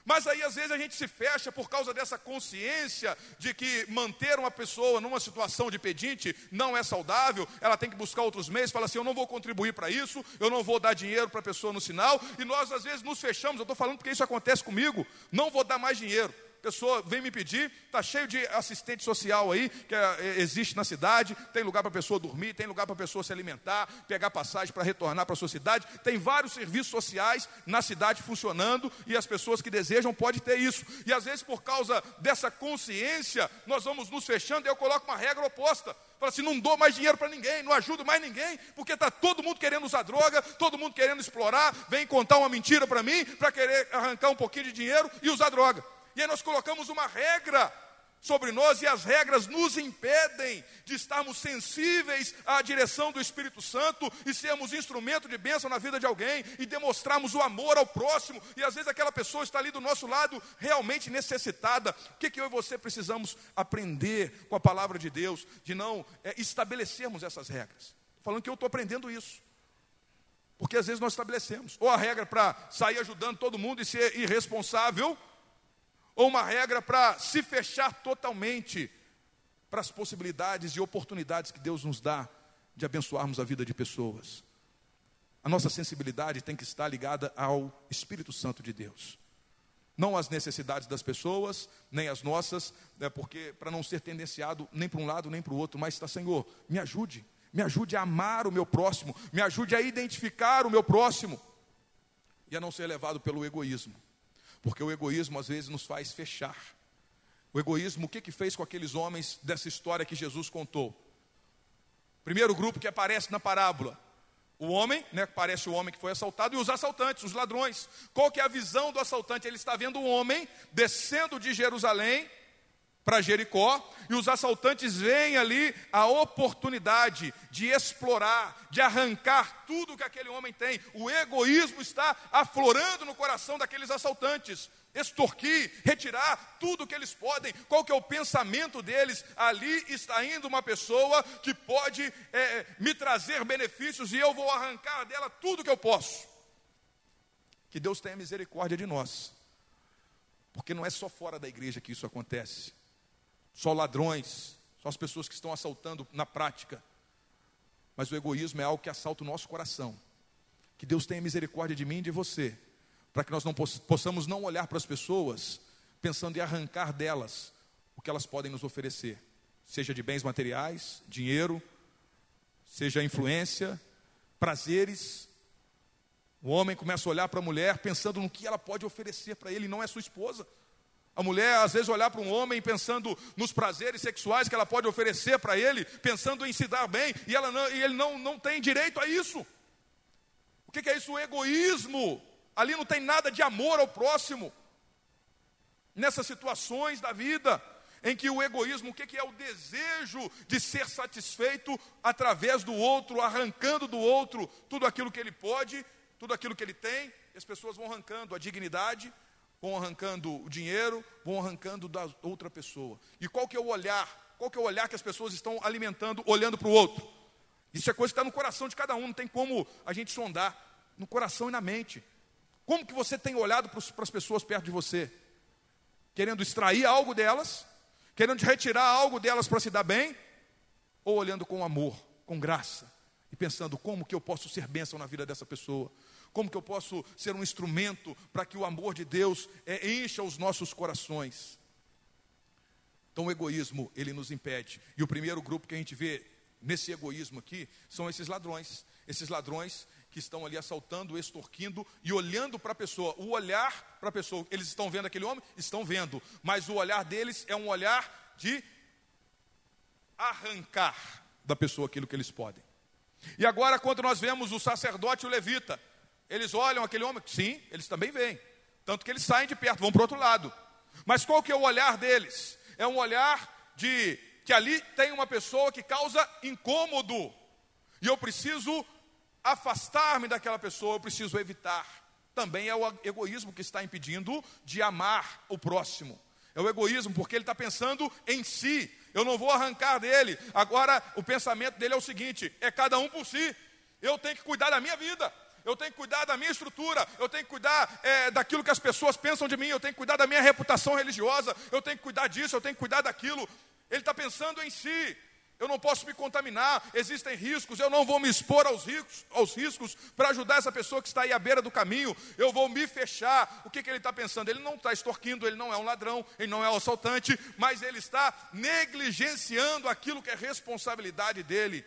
Mas aí às vezes a gente se fecha por causa dessa consciência de que manter uma pessoa numa situação de pedinte não é saudável, ela tem que buscar outros meios, fala assim: eu não vou contribuir para isso, eu não vou dar dinheiro para a pessoa no sinal, e nós às vezes nos fechamos, eu estou falando porque isso acontece comigo, não vou dar mais dinheiro pessoa vem me pedir, está cheio de assistente social aí, que é, existe na cidade, tem lugar para a pessoa dormir, tem lugar para a pessoa se alimentar, pegar passagem para retornar para a sua cidade, tem vários serviços sociais na cidade funcionando, e as pessoas que desejam podem ter isso. E às vezes, por causa dessa consciência, nós vamos nos fechando e eu coloco uma regra oposta. Fala assim, não dou mais dinheiro para ninguém, não ajudo mais ninguém, porque está todo mundo querendo usar droga, todo mundo querendo explorar, vem contar uma mentira para mim, para querer arrancar um pouquinho de dinheiro e usar droga. E aí nós colocamos uma regra sobre nós e as regras nos impedem de estarmos sensíveis à direção do Espírito Santo e sermos instrumento de bênção na vida de alguém e demonstrarmos o amor ao próximo. E às vezes aquela pessoa está ali do nosso lado realmente necessitada. O que, que eu e você precisamos aprender com a palavra de Deus, de não é, estabelecermos essas regras? Falando que eu estou aprendendo isso. Porque às vezes nós estabelecemos ou a regra para sair ajudando todo mundo e ser irresponsável ou uma regra para se fechar totalmente para as possibilidades e oportunidades que Deus nos dá de abençoarmos a vida de pessoas. A nossa sensibilidade tem que estar ligada ao Espírito Santo de Deus. Não às necessidades das pessoas, nem às nossas, né, porque para não ser tendenciado nem para um lado nem para o outro, mas está, Senhor, me ajude, me ajude a amar o meu próximo, me ajude a identificar o meu próximo e a não ser levado pelo egoísmo. Porque o egoísmo às vezes nos faz fechar. O egoísmo, o que que fez com aqueles homens dessa história que Jesus contou? Primeiro grupo que aparece na parábola. O homem, né, parece o homem que foi assaltado, e os assaltantes, os ladrões. Qual que é a visão do assaltante? Ele está vendo um homem descendo de Jerusalém para Jericó, e os assaltantes veem ali a oportunidade de explorar, de arrancar tudo que aquele homem tem. O egoísmo está aflorando no coração daqueles assaltantes. Extorquir, retirar tudo que eles podem. Qual que é o pensamento deles? Ali está indo uma pessoa que pode é, me trazer benefícios e eu vou arrancar dela tudo que eu posso. Que Deus tenha misericórdia de nós. Porque não é só fora da igreja que isso acontece só ladrões, só as pessoas que estão assaltando na prática. Mas o egoísmo é algo que assalta o nosso coração. Que Deus tenha misericórdia de mim e de você, para que nós não possamos não olhar para as pessoas pensando em arrancar delas o que elas podem nos oferecer, seja de bens materiais, dinheiro, seja influência, prazeres. O homem começa a olhar para a mulher pensando no que ela pode oferecer para ele, não é sua esposa. A mulher, às vezes, olhar para um homem pensando nos prazeres sexuais que ela pode oferecer para ele, pensando em se dar bem, e, ela não, e ele não, não tem direito a isso. O que, que é isso? O egoísmo Ali não tem nada de amor ao próximo. Nessas situações da vida em que o egoísmo, o que é o desejo de ser satisfeito através do outro, arrancando do outro tudo aquilo que ele pode, tudo aquilo que ele tem, e as pessoas vão arrancando a dignidade, vão arrancando o dinheiro, vão arrancando da outra pessoa. E qual que é o olhar? Qual que é o olhar que as pessoas estão alimentando, olhando para o outro? Isso é coisa que está no coração de cada um, não tem como a gente sondar. No coração e na mente. Como que você tem olhado para as pessoas perto de você? Querendo extrair algo delas, querendo retirar algo delas para se dar bem, ou olhando com amor, com graça, e pensando como que eu posso ser bênção na vida dessa pessoa, como que eu posso ser um instrumento para que o amor de Deus é, encha os nossos corações. Então o egoísmo, ele nos impede. E o primeiro grupo que a gente vê nesse egoísmo aqui são esses ladrões. Esses ladrões que estão ali assaltando, extorquindo e olhando para a pessoa. O olhar para a pessoa, eles estão vendo aquele homem? Estão vendo, mas o olhar deles é um olhar de arrancar da pessoa aquilo que eles podem. E agora, quando nós vemos o sacerdote e o levita, eles olham aquele homem? Sim, eles também veem. Tanto que eles saem de perto, vão para o outro lado. Mas qual que é o olhar deles? É um olhar de que ali tem uma pessoa que causa incômodo. E eu preciso afastar-me daquela pessoa, eu preciso evitar. Também é o egoísmo que está impedindo de amar o próximo. É o egoísmo, porque ele está pensando em si. Eu não vou arrancar dele. Agora, o pensamento dele é o seguinte: é cada um por si. Eu tenho que cuidar da minha vida. Eu tenho que cuidar da minha estrutura, eu tenho que cuidar é, daquilo que as pessoas pensam de mim, eu tenho que cuidar da minha reputação religiosa, eu tenho que cuidar disso, eu tenho que cuidar daquilo. Ele está pensando em si, eu não posso me contaminar, existem riscos, eu não vou me expor aos riscos, aos riscos para ajudar essa pessoa que está aí à beira do caminho, eu vou me fechar. O que, que ele está pensando? Ele não está extorquindo, ele não é um ladrão, ele não é um assaltante, mas ele está negligenciando aquilo que é responsabilidade dele.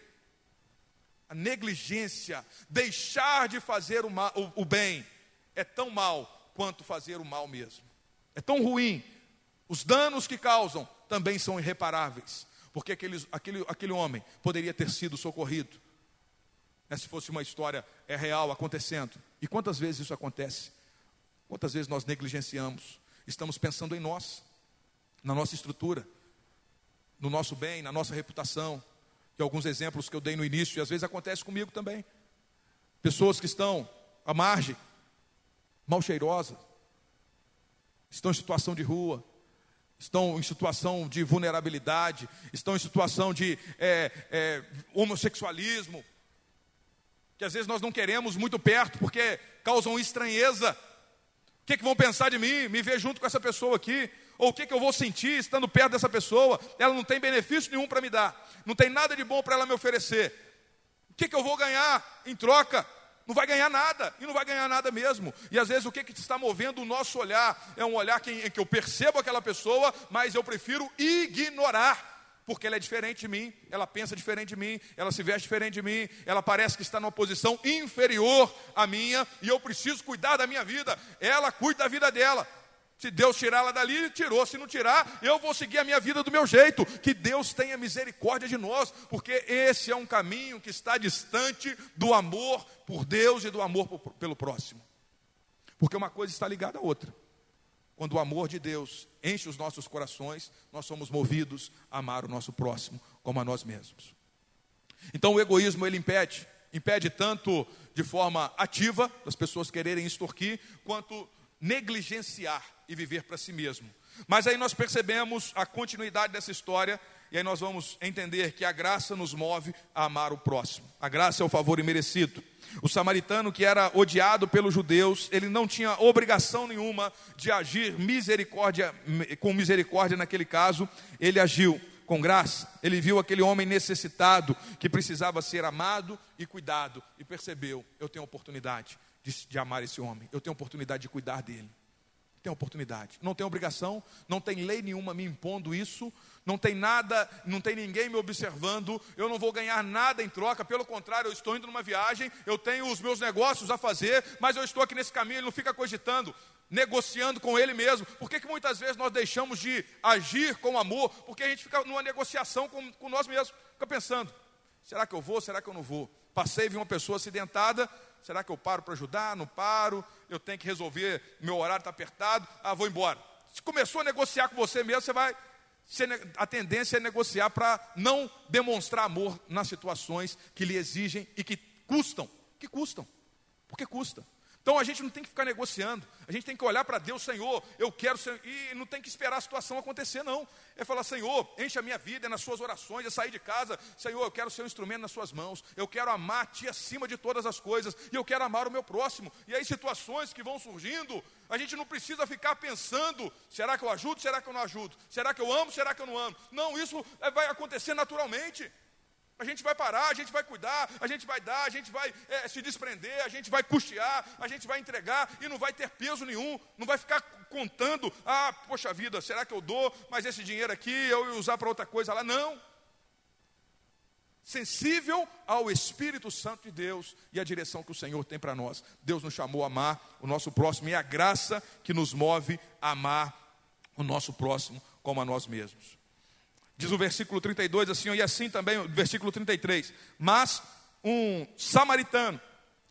A negligência, deixar de fazer o, mal, o, o bem, é tão mal quanto fazer o mal mesmo. É tão ruim. Os danos que causam também são irreparáveis porque aquele, aquele, aquele homem poderia ter sido socorrido. Né, se fosse uma história é real acontecendo. E quantas vezes isso acontece? Quantas vezes nós negligenciamos? Estamos pensando em nós, na nossa estrutura, no nosso bem, na nossa reputação. E alguns exemplos que eu dei no início, e às vezes acontece comigo também. Pessoas que estão à margem, mal cheirosas, estão em situação de rua, estão em situação de vulnerabilidade, estão em situação de é, é, homossexualismo, que às vezes nós não queremos muito perto porque causam estranheza. O que, que vão pensar de mim? Me ver junto com essa pessoa aqui? Ou o que, que eu vou sentir estando perto dessa pessoa? Ela não tem benefício nenhum para me dar, não tem nada de bom para ela me oferecer. O que, que eu vou ganhar em troca? não vai ganhar nada, e não vai ganhar nada mesmo. E às vezes o que, que está movendo o nosso olhar é um olhar que, em que eu percebo aquela pessoa, mas eu prefiro ignorar. Porque ela é diferente de mim, ela pensa diferente de mim, ela se veste diferente de mim, ela parece que está numa posição inferior à minha, e eu preciso cuidar da minha vida. Ela cuida da vida dela. Se Deus tirar ela dali, tirou. Se não tirar, eu vou seguir a minha vida do meu jeito. Que Deus tenha misericórdia de nós, porque esse é um caminho que está distante do amor por Deus e do amor pelo próximo. Porque uma coisa está ligada à outra. Quando o amor de Deus enche os nossos corações, nós somos movidos a amar o nosso próximo como a nós mesmos. Então o egoísmo ele impede, impede tanto de forma ativa das pessoas quererem extorquir, quanto negligenciar e viver para si mesmo. Mas aí nós percebemos a continuidade dessa história e aí nós vamos entender que a graça nos move a amar o próximo. A graça é o favor imerecido. O samaritano que era odiado pelos judeus, ele não tinha obrigação nenhuma de agir misericórdia com misericórdia naquele caso, ele agiu com graça. Ele viu aquele homem necessitado que precisava ser amado e cuidado e percebeu, eu tenho oportunidade de, de amar esse homem, eu tenho oportunidade de cuidar dele. Tem oportunidade. Não tem obrigação, não tem lei nenhuma me impondo isso, não tem nada, não tem ninguém me observando, eu não vou ganhar nada em troca, pelo contrário, eu estou indo numa viagem, eu tenho os meus negócios a fazer, mas eu estou aqui nesse caminho, ele não fica cogitando, negociando com ele mesmo. Por que, que muitas vezes nós deixamos de agir com amor? Porque a gente fica numa negociação com, com nós mesmos, fica pensando: será que eu vou, será que eu não vou? Passei, vi uma pessoa acidentada, será que eu paro para ajudar? Não paro, eu tenho que resolver, meu horário está apertado, ah, vou embora. Se começou a negociar com você mesmo, você vai. A tendência é negociar para não demonstrar amor nas situações que lhe exigem e que custam. Que custam. Porque custa. Então a gente não tem que ficar negociando, a gente tem que olhar para Deus, Senhor, eu quero, ser, e não tem que esperar a situação acontecer, não. É falar, Senhor, enche a minha vida é nas suas orações, é sair de casa, Senhor, eu quero ser um instrumento nas suas mãos, eu quero amar a Ti acima de todas as coisas, e eu quero amar o meu próximo. E aí, situações que vão surgindo, a gente não precisa ficar pensando: será que eu ajudo, será que eu não ajudo? Será que eu amo, será que eu não amo? Não, isso vai acontecer naturalmente. A gente vai parar, a gente vai cuidar, a gente vai dar, a gente vai é, se desprender, a gente vai custear, a gente vai entregar e não vai ter peso nenhum, não vai ficar contando, ah, poxa vida, será que eu dou, mas esse dinheiro aqui eu ia usar para outra coisa lá? Não. Sensível ao Espírito Santo de Deus e a direção que o Senhor tem para nós. Deus nos chamou a amar o nosso próximo e é a graça que nos move a amar o nosso próximo como a nós mesmos. Diz o versículo 32 assim, e assim também o versículo 33. Mas um samaritano,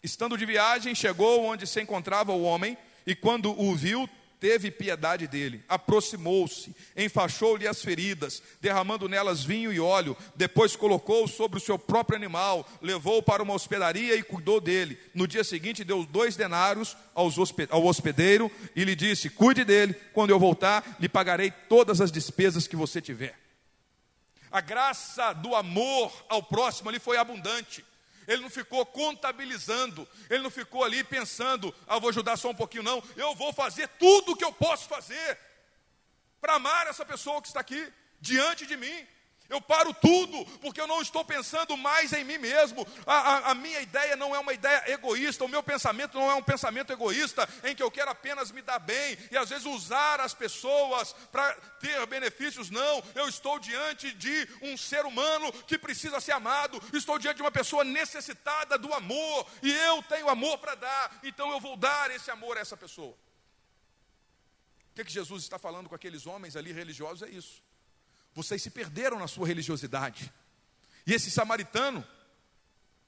estando de viagem, chegou onde se encontrava o homem, e quando o viu, teve piedade dele, aproximou-se, enfaixou-lhe as feridas, derramando nelas vinho e óleo, depois colocou sobre o seu próprio animal, levou-o para uma hospedaria e cuidou dele. No dia seguinte, deu dois denários ao hospedeiro e lhe disse: Cuide dele, quando eu voltar, lhe pagarei todas as despesas que você tiver. A graça do amor ao próximo ali foi abundante. Ele não ficou contabilizando, ele não ficou ali pensando, ah, vou ajudar só um pouquinho, não. Eu vou fazer tudo o que eu posso fazer para amar essa pessoa que está aqui diante de mim. Eu paro tudo, porque eu não estou pensando mais em mim mesmo. A, a, a, minha ideia não é uma ideia egoísta, o meu pensamento não é um pensamento egoísta, em que eu quero apenas me dar bem e às vezes usar as pessoas para ter benefícios. Não, eu estou diante de um ser humano que precisa ser amado, estou diante de uma pessoa necessitada do amor, e eu tenho amor para dar, então eu vou dar esse amor a essa pessoa. O que, que Jesus está falando com aqueles homens ali religiosos é isso. Vocês se perderam na sua religiosidade. E esse samaritano,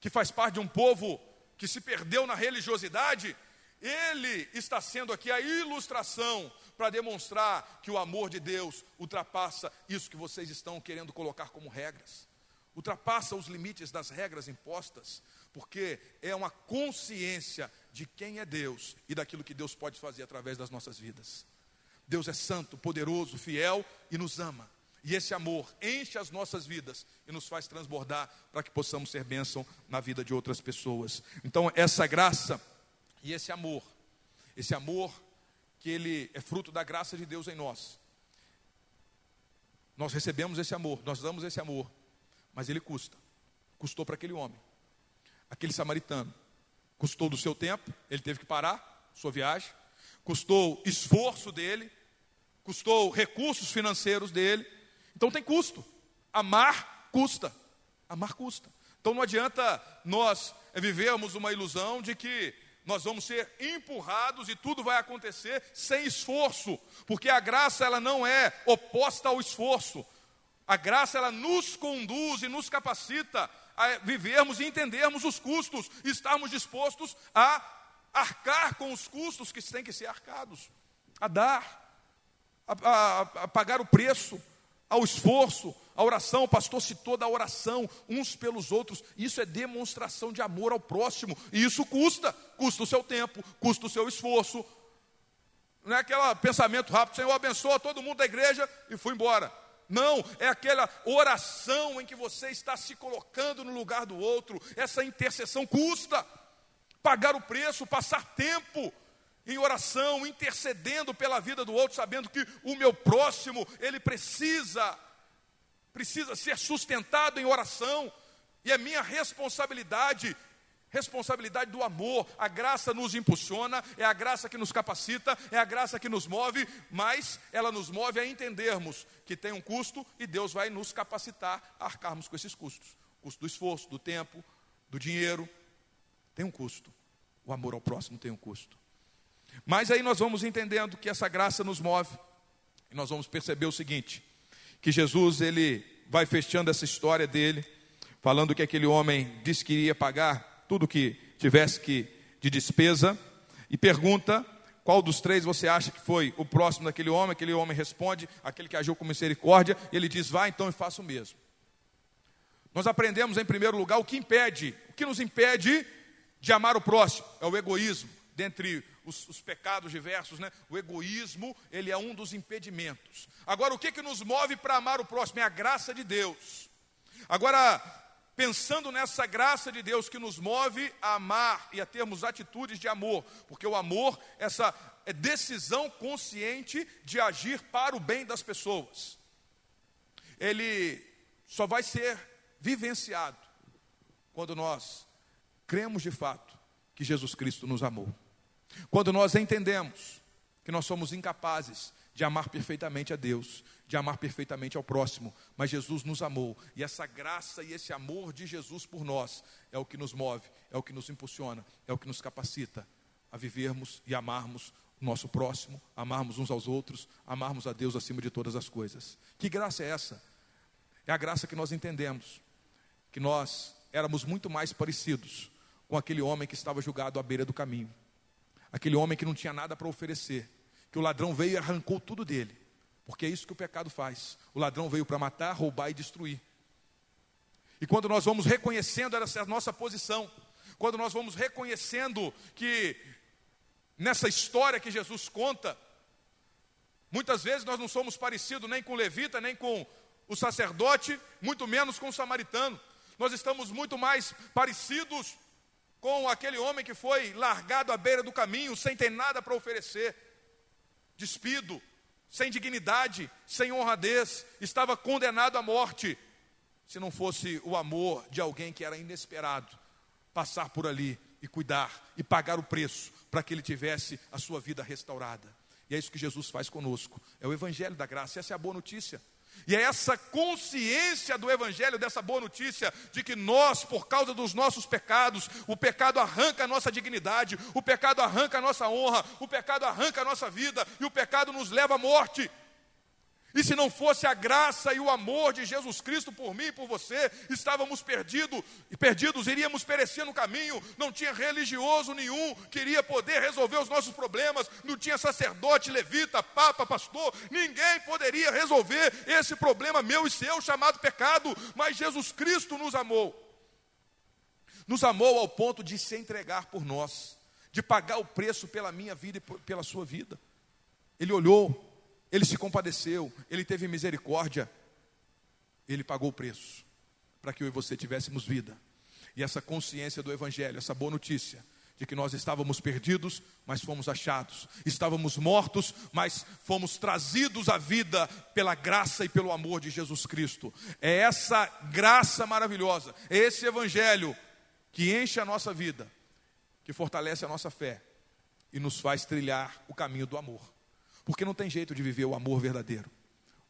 que faz parte de um povo que se perdeu na religiosidade, ele está sendo aqui a ilustração para demonstrar que o amor de Deus ultrapassa isso que vocês estão querendo colocar como regras. Ultrapassa os limites das regras impostas, porque é uma consciência de quem é Deus e daquilo que Deus pode fazer através das nossas vidas. Deus é santo, poderoso, fiel e nos ama. E esse amor enche as nossas vidas e nos faz transbordar para que possamos ser bênção na vida de outras pessoas. Então, essa graça e esse amor, esse amor que ele é fruto da graça de Deus em nós. Nós recebemos esse amor, nós damos esse amor, mas ele custa. Custou para aquele homem, aquele samaritano. Custou do seu tempo, ele teve que parar sua viagem, custou esforço dele, custou recursos financeiros dele então tem custo. Amar custa. Amar custa. Então não adianta nós vivermos uma ilusão de que nós vamos ser empurrados e tudo vai acontecer sem esforço, porque a graça ela não é oposta ao esforço. A graça ela nos conduz e nos capacita a vivermos e entendermos os custos, estarmos dispostos a arcar com os custos que têm que ser arcados, a dar, a, a, a pagar o preço, ao esforço, a oração, o pastor citou da oração uns pelos outros. Isso é demonstração de amor ao próximo. E isso custa, custa o seu tempo, custa o seu esforço. Não é aquele pensamento rápido, Senhor abençoa todo mundo da igreja e fui embora. Não, é aquela oração em que você está se colocando no lugar do outro. Essa intercessão custa. Pagar o preço, passar tempo, em oração, intercedendo pela vida do outro, sabendo que o meu próximo, ele precisa, precisa ser sustentado em oração, e é minha responsabilidade, responsabilidade do amor. A graça nos impulsiona, é a graça que nos capacita, é a graça que nos move, mas ela nos move a entendermos que tem um custo e Deus vai nos capacitar a arcarmos com esses custos. O custo do esforço, do tempo, do dinheiro, tem um custo. O amor ao próximo tem um custo. Mas aí nós vamos entendendo que essa graça nos move. E nós vamos perceber o seguinte: que Jesus ele vai fechando essa história dele, falando que aquele homem disse que iria pagar tudo que tivesse que de despesa e pergunta qual dos três você acha que foi o próximo daquele homem. Aquele homem responde, aquele que agiu com misericórdia, e ele diz: Vá então e faça o mesmo. Nós aprendemos, em primeiro lugar, o que impede, o que nos impede de amar o próximo é o egoísmo. Dentre os, os, pecados diversos, né? o egoísmo, ele é um dos impedimentos. Agora, o que, que nos move para amar o próximo? É a graça de Deus. Agora, pensando nessa graça de Deus que nos move a amar e a termos atitudes de amor, porque o amor, essa é decisão consciente de agir para o bem das pessoas. Ele só vai ser vivenciado quando nós cremos de fato que Jesus Cristo nos amou. Quando nós entendemos que nós somos incapazes de amar perfeitamente a Deus, de amar perfeitamente ao próximo, mas Jesus nos amou, e essa graça e esse amor de Jesus por nós é o que nos move, é o que nos impulsiona, é o que nos capacita a vivermos e amarmos o nosso próximo, amarmos uns aos outros, amarmos a Deus acima de todas as coisas. Que graça é essa? É a graça que nós entendemos que nós éramos muito mais parecidos com aquele homem que estava julgado à beira do caminho, aquele homem que não tinha nada para oferecer, que o ladrão veio e arrancou tudo dele, porque é isso que o pecado faz. O ladrão veio para matar, roubar e destruir. E quando nós vamos reconhecendo essa nossa posição, quando nós vamos reconhecendo que nessa história que Jesus conta, muitas vezes nós não somos parecidos nem com o levita, nem com o sacerdote, muito menos com o samaritano. Nós estamos muito mais parecidos com aquele homem que foi largado à beira do caminho, sem ter nada para oferecer, despido, sem dignidade, sem honradez, estava condenado à morte, se não fosse o amor de alguém que era inesperado passar por ali e cuidar e pagar o preço para que ele tivesse a sua vida restaurada. E é isso que Jesus faz conosco. É o evangelho da graça, essa é a boa notícia. E é essa consciência do Evangelho, dessa boa notícia, de que nós, por causa dos nossos pecados, o pecado arranca a nossa dignidade, o pecado arranca a nossa honra, o pecado arranca a nossa vida e o pecado nos leva à morte. E se não fosse a graça e o amor de Jesus Cristo por mim e por você, estávamos perdidos, perdidos, iríamos perecer no caminho. Não tinha religioso nenhum que iria poder resolver os nossos problemas, não tinha sacerdote, levita, papa, pastor, ninguém poderia resolver esse problema meu e seu chamado pecado, mas Jesus Cristo nos amou. Nos amou ao ponto de se entregar por nós, de pagar o preço pela minha vida e pela sua vida. Ele olhou ele se compadeceu, ele teve misericórdia, ele pagou o preço para que eu e você tivéssemos vida. E essa consciência do Evangelho, essa boa notícia, de que nós estávamos perdidos, mas fomos achados, estávamos mortos, mas fomos trazidos à vida pela graça e pelo amor de Jesus Cristo. É essa graça maravilhosa, é esse Evangelho que enche a nossa vida, que fortalece a nossa fé e nos faz trilhar o caminho do amor. Porque não tem jeito de viver o amor verdadeiro.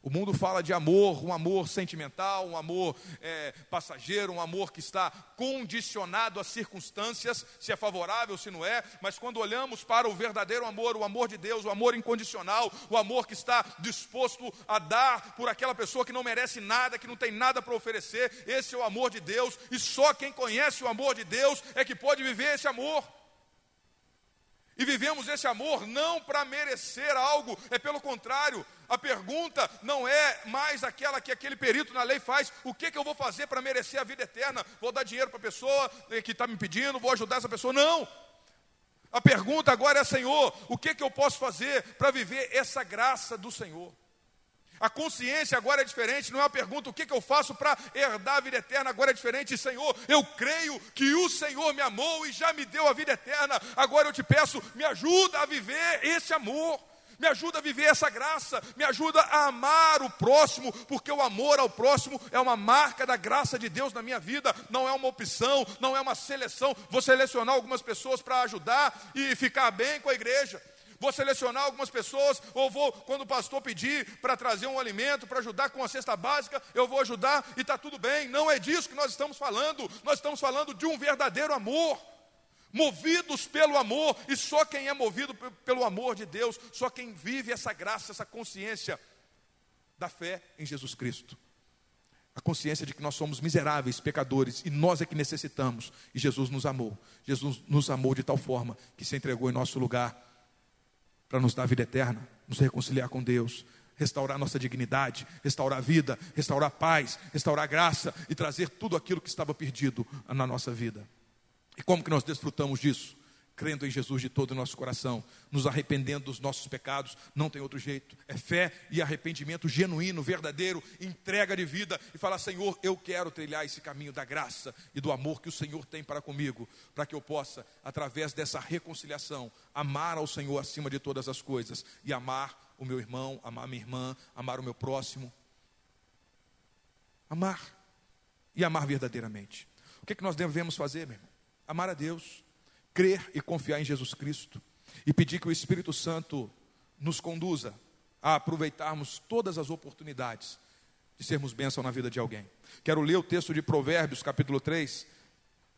O mundo fala de amor, um amor sentimental, um amor é, passageiro, um amor que está condicionado às circunstâncias, se é favorável, se não é. Mas quando olhamos para o verdadeiro amor, o amor de Deus, o amor incondicional, o amor que está disposto a dar por aquela pessoa que não merece nada, que não tem nada para oferecer, esse é o amor de Deus. E só quem conhece o amor de Deus é que pode viver esse amor. E vivemos esse amor não para merecer algo, é pelo contrário. A pergunta não é mais aquela que aquele perito na lei faz: o que, que eu vou fazer para merecer a vida eterna? Vou dar dinheiro para a pessoa que está me pedindo, vou ajudar essa pessoa? Não. A pergunta agora é: Senhor, o que, que eu posso fazer para viver essa graça do Senhor? A consciência agora é diferente, não é uma pergunta o que, que eu faço para herdar a vida eterna, agora é diferente, Senhor, eu creio que o Senhor me amou e já me deu a vida eterna, agora eu te peço, me ajuda a viver esse amor. Me ajuda a viver essa graça, me ajuda a amar o próximo, porque o amor ao próximo é uma marca da graça de Deus na minha vida, não é uma opção, não é uma seleção. Vou selecionar algumas pessoas para ajudar e ficar bem com a igreja vou selecionar algumas pessoas, ou vou, quando o pastor pedir para trazer um alimento, para ajudar com a cesta básica, eu vou ajudar e está tudo bem. Não é disso que nós estamos falando, nós estamos falando de um verdadeiro amor. Movidos pelo amor, e só quem é movido pelo amor de Deus, só quem vive essa graça, essa consciência da fé em Jesus Cristo. A consciência de que nós somos miseráveis, pecadores, e nós é que necessitamos. E Jesus nos amou. Jesus nos amou de tal forma que se entregou em nosso lugar para nos dar vida eterna, nos reconciliar com Deus, restaurar nossa dignidade, restaurar a vida, restaurar a paz, restaurar a graça e trazer tudo aquilo que estava perdido na nossa vida. E como que nós desfrutamos disso? Crendo em Jesus de todo o nosso coração, nos arrependendo dos nossos pecados, não tem outro jeito. É fé e arrependimento genuíno, verdadeiro, entrega de vida e falar: Senhor, eu quero trilhar esse caminho da graça e do amor que o Senhor tem para comigo, para que eu possa, através dessa reconciliação, amar ao Senhor acima de todas as coisas e amar o meu irmão, amar minha irmã, amar o meu próximo. Amar e amar verdadeiramente. O que, é que nós devemos fazer, meu irmão? Amar a Deus crer e confiar em Jesus Cristo e pedir que o Espírito Santo nos conduza a aproveitarmos todas as oportunidades de sermos bênção na vida de alguém. Quero ler o texto de Provérbios, capítulo 3.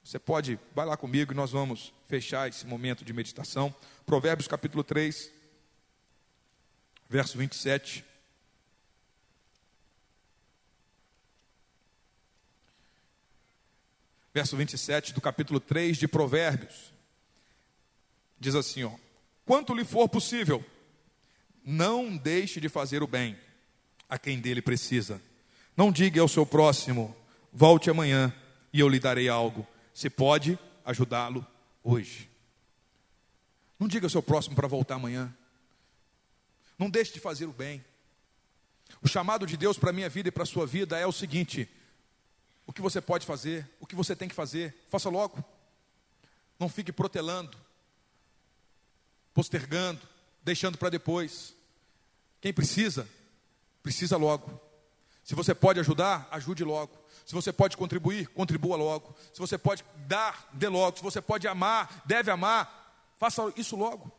Você pode, vai lá comigo e nós vamos fechar esse momento de meditação. Provérbios, capítulo 3, verso 27. Verso 27 do capítulo 3 de Provérbios diz assim: ó, quanto lhe for possível, não deixe de fazer o bem a quem dele precisa. Não diga ao seu próximo, volte amanhã e eu lhe darei algo. Se pode ajudá-lo hoje. Não diga ao seu próximo para voltar amanhã. Não deixe de fazer o bem. O chamado de Deus para a minha vida e para a sua vida é o seguinte: o que você pode fazer, o que você tem que fazer, faça logo. Não fique protelando, postergando, deixando para depois. Quem precisa, precisa logo. Se você pode ajudar, ajude logo. Se você pode contribuir, contribua logo. Se você pode dar, dê logo. Se você pode amar, deve amar, faça isso logo.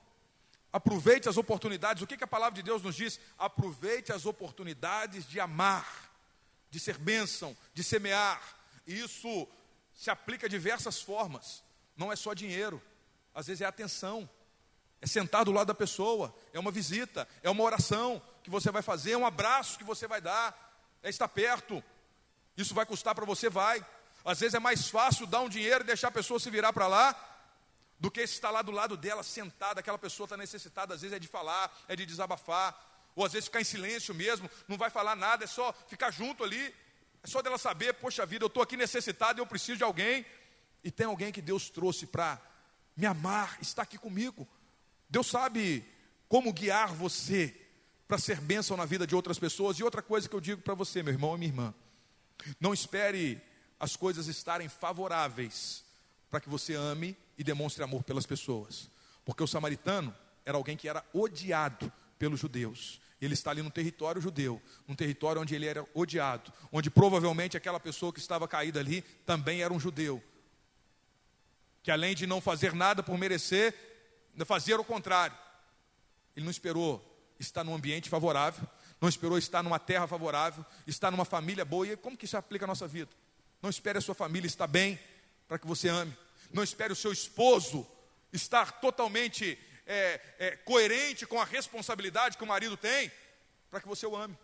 Aproveite as oportunidades. O que, que a palavra de Deus nos diz? Aproveite as oportunidades de amar, de ser bênção, de semear. E isso se aplica de diversas formas. Não é só dinheiro, às vezes é atenção é sentar do lado da pessoa, é uma visita, é uma oração que você vai fazer, é um abraço que você vai dar, é estar perto. Isso vai custar para você? Vai. Às vezes é mais fácil dar um dinheiro e deixar a pessoa se virar para lá, do que estar lá do lado dela, sentada, aquela pessoa está necessitada, às vezes é de falar, é de desabafar, ou às vezes ficar em silêncio mesmo, não vai falar nada, é só ficar junto ali, é só dela saber, poxa vida, eu estou aqui necessitado, eu preciso de alguém, e tem alguém que Deus trouxe para me amar, está aqui comigo. Deus sabe como guiar você para ser bênção na vida de outras pessoas. E outra coisa que eu digo para você, meu irmão e minha irmã: não espere as coisas estarem favoráveis para que você ame e demonstre amor pelas pessoas. Porque o samaritano era alguém que era odiado pelos judeus. Ele está ali no território judeu, num território onde ele era odiado, onde provavelmente aquela pessoa que estava caída ali também era um judeu. Que além de não fazer nada por merecer, fazia o contrário. Ele não esperou estar num ambiente favorável, não esperou estar numa terra favorável, estar numa família boa. E como que isso aplica a nossa vida? Não espere a sua família estar bem para que você ame. Não espere o seu esposo estar totalmente é, é, coerente com a responsabilidade que o marido tem para que você o ame.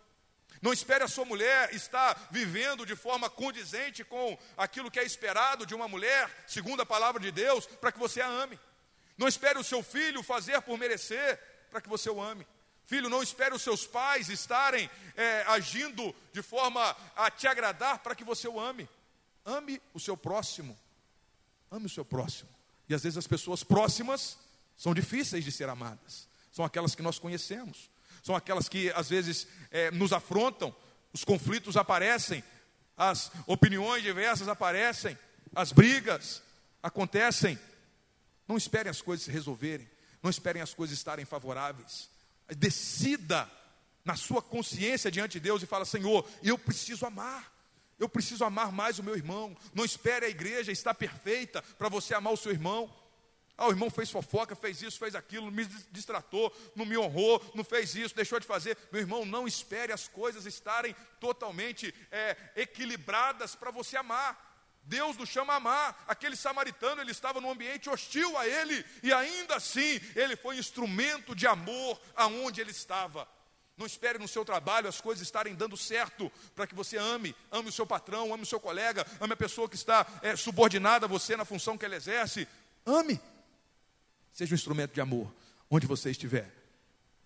Não espere a sua mulher estar vivendo de forma condizente com aquilo que é esperado de uma mulher, segundo a palavra de Deus, para que você a ame. Não espere o seu filho fazer por merecer para que você o ame. Filho, não espere os seus pais estarem é, agindo de forma a te agradar para que você o ame. Ame o seu próximo. Ame o seu próximo. E às vezes as pessoas próximas são difíceis de ser amadas. São aquelas que nós conhecemos. São aquelas que às vezes é, nos afrontam. Os conflitos aparecem. As opiniões diversas aparecem. As brigas acontecem. Não esperem as coisas se resolverem. Não esperem as coisas estarem favoráveis. Decida na sua consciência diante de Deus e fala: Senhor, eu preciso amar. Eu preciso amar mais o meu irmão. Não espere a igreja estar perfeita para você amar o seu irmão. Ah, o irmão fez fofoca, fez isso, fez aquilo, me distratou, não me honrou, não fez isso, deixou de fazer. Meu irmão, não espere as coisas estarem totalmente é, equilibradas para você amar. Deus nos chama a amar. Aquele samaritano, ele estava num ambiente hostil a ele, e ainda assim, ele foi instrumento de amor aonde ele estava. Não espere no seu trabalho as coisas estarem dando certo para que você ame. Ame o seu patrão, ame o seu colega, ame a pessoa que está é, subordinada a você na função que ela exerce. Ame. Seja um instrumento de amor onde você estiver,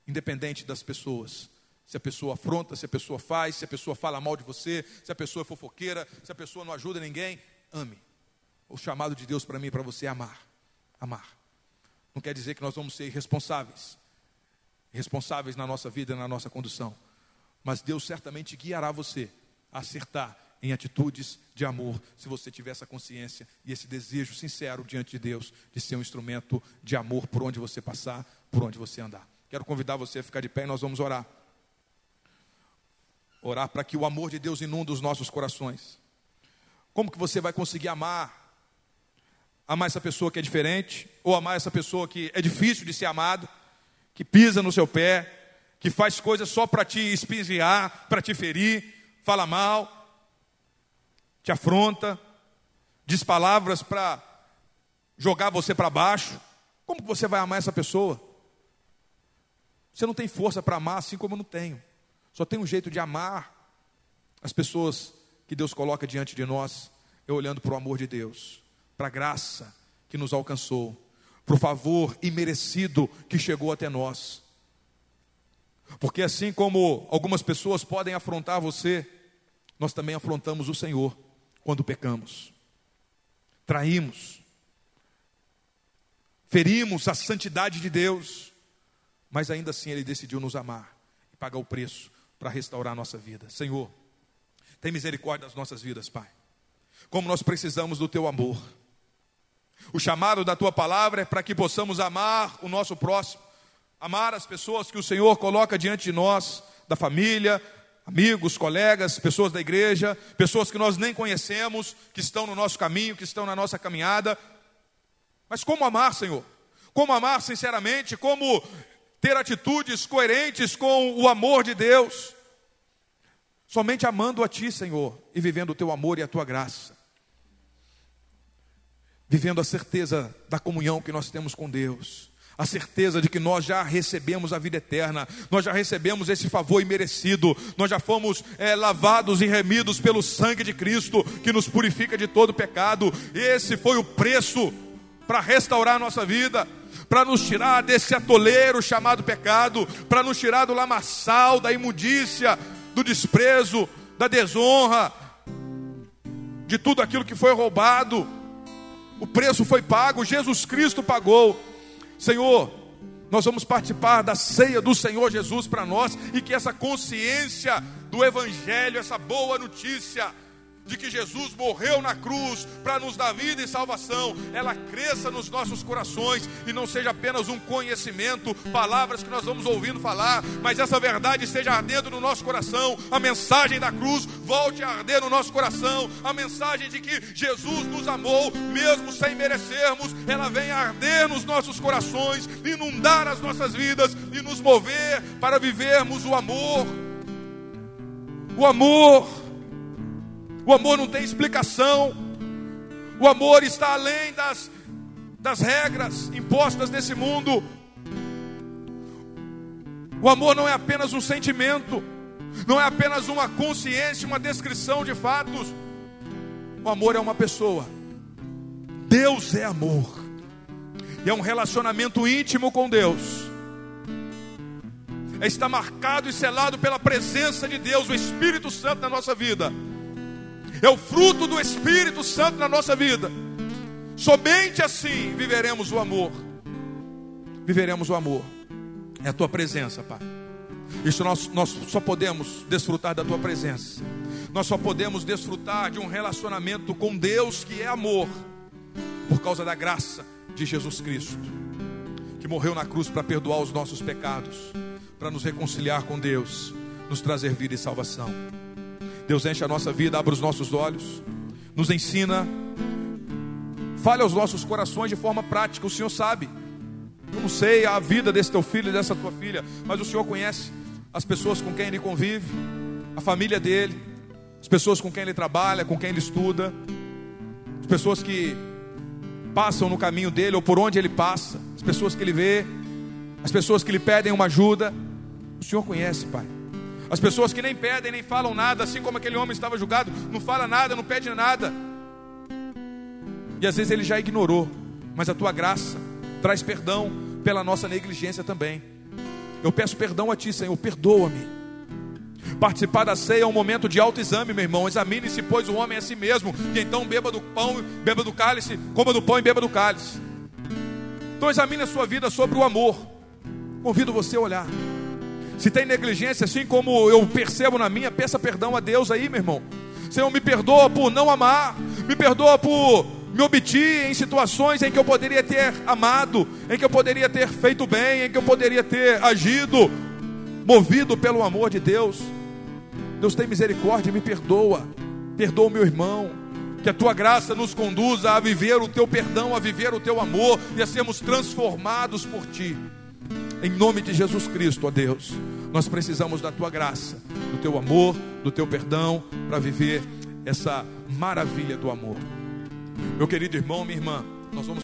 independente das pessoas. Se a pessoa afronta, se a pessoa faz, se a pessoa fala mal de você, se a pessoa é fofoqueira, se a pessoa não ajuda ninguém, ame. O chamado de Deus para mim e para você é amar. Amar. Não quer dizer que nós vamos ser irresponsáveis responsáveis na nossa vida e na nossa condução. Mas Deus certamente guiará você a acertar em atitudes de amor, se você tiver essa consciência e esse desejo sincero diante de Deus de ser um instrumento de amor por onde você passar, por onde você andar. Quero convidar você a ficar de pé e nós vamos orar. Orar para que o amor de Deus inunde os nossos corações. Como que você vai conseguir amar? Amar essa pessoa que é diferente, ou amar essa pessoa que é difícil de ser amado? que pisa no seu pé, que faz coisas só para te espinhar, para te ferir, fala mal, te afronta, diz palavras para jogar você para baixo. Como você vai amar essa pessoa? Você não tem força para amar, assim como eu não tenho. Só tem um jeito de amar as pessoas que Deus coloca diante de nós, é olhando para o amor de Deus, para a graça que nos alcançou para o favor imerecido que chegou até nós. Porque assim como algumas pessoas podem afrontar você, nós também afrontamos o Senhor quando pecamos, traímos, ferimos a santidade de Deus, mas ainda assim Ele decidiu nos amar e pagar o preço para restaurar a nossa vida. Senhor, tem misericórdia das nossas vidas, Pai. Como nós precisamos do Teu amor. O chamado da tua palavra é para que possamos amar o nosso próximo, amar as pessoas que o Senhor coloca diante de nós, da família, amigos, colegas, pessoas da igreja, pessoas que nós nem conhecemos, que estão no nosso caminho, que estão na nossa caminhada. Mas como amar, Senhor? Como amar sinceramente? Como ter atitudes coerentes com o amor de Deus? Somente amando a Ti, Senhor, e vivendo o Teu amor e a Tua graça. Vivendo a certeza da comunhão que nós temos com Deus, a certeza de que nós já recebemos a vida eterna, nós já recebemos esse favor imerecido, nós já fomos é, lavados e remidos pelo sangue de Cristo que nos purifica de todo pecado. Esse foi o preço para restaurar a nossa vida, para nos tirar desse atoleiro chamado pecado, para nos tirar do lamaçal, da imundícia, do desprezo, da desonra, de tudo aquilo que foi roubado o preço foi pago, Jesus Cristo pagou. Senhor, nós vamos participar da ceia do Senhor Jesus para nós e que essa consciência do Evangelho, essa boa notícia, de que Jesus morreu na cruz para nos dar vida e salvação, ela cresça nos nossos corações e não seja apenas um conhecimento, palavras que nós vamos ouvindo falar, mas essa verdade esteja ardendo no nosso coração. A mensagem da cruz volte a arder no nosso coração. A mensagem de que Jesus nos amou, mesmo sem merecermos, ela vem arder nos nossos corações, inundar as nossas vidas e nos mover para vivermos o amor. O amor o amor não tem explicação. O amor está além das, das regras impostas nesse mundo. O amor não é apenas um sentimento, não é apenas uma consciência, uma descrição de fatos. O amor é uma pessoa. Deus é amor. E é um relacionamento íntimo com Deus. É estar marcado e selado pela presença de Deus, o Espírito Santo na nossa vida é o fruto do Espírito Santo na nossa vida. Somente assim viveremos o amor. Viveremos o amor. É a tua presença, Pai. Isso nós, nós só podemos desfrutar da tua presença. Nós só podemos desfrutar de um relacionamento com Deus que é amor, por causa da graça de Jesus Cristo, que morreu na cruz para perdoar os nossos pecados, para nos reconciliar com Deus, nos trazer vida e salvação. Deus enche a nossa vida, abre os nossos olhos, nos ensina, fale aos nossos corações de forma prática. O Senhor sabe. Eu não sei a vida desse teu filho e dessa tua filha, mas o Senhor conhece as pessoas com quem ele convive, a família dele, as pessoas com quem ele trabalha, com quem ele estuda, as pessoas que passam no caminho dele ou por onde ele passa, as pessoas que ele vê, as pessoas que lhe pedem uma ajuda. O Senhor conhece, Pai. As pessoas que nem pedem, nem falam nada, assim como aquele homem estava julgado, não fala nada, não pede nada. E às vezes ele já ignorou, mas a tua graça traz perdão pela nossa negligência também. Eu peço perdão a ti, Senhor, perdoa-me. Participar da ceia é um momento de autoexame, meu irmão. Examine-se, pois, o homem é a si mesmo. E então beba do pão, beba do cálice, coma do pão e beba do cálice. Então examine a sua vida sobre o amor. Convido você a olhar. Se tem negligência, assim como eu percebo na minha, peça perdão a Deus aí, meu irmão. Senhor, me perdoa por não amar, me perdoa por me omitir em situações em que eu poderia ter amado, em que eu poderia ter feito bem, em que eu poderia ter agido, movido pelo amor de Deus. Deus tem misericórdia, me perdoa, perdoa o meu irmão, que a tua graça nos conduza a viver o teu perdão, a viver o teu amor e a sermos transformados por ti. Em nome de Jesus Cristo, ó Deus, nós precisamos da tua graça, do teu amor, do teu perdão, para viver essa maravilha do amor. Meu querido irmão, minha irmã, nós vamos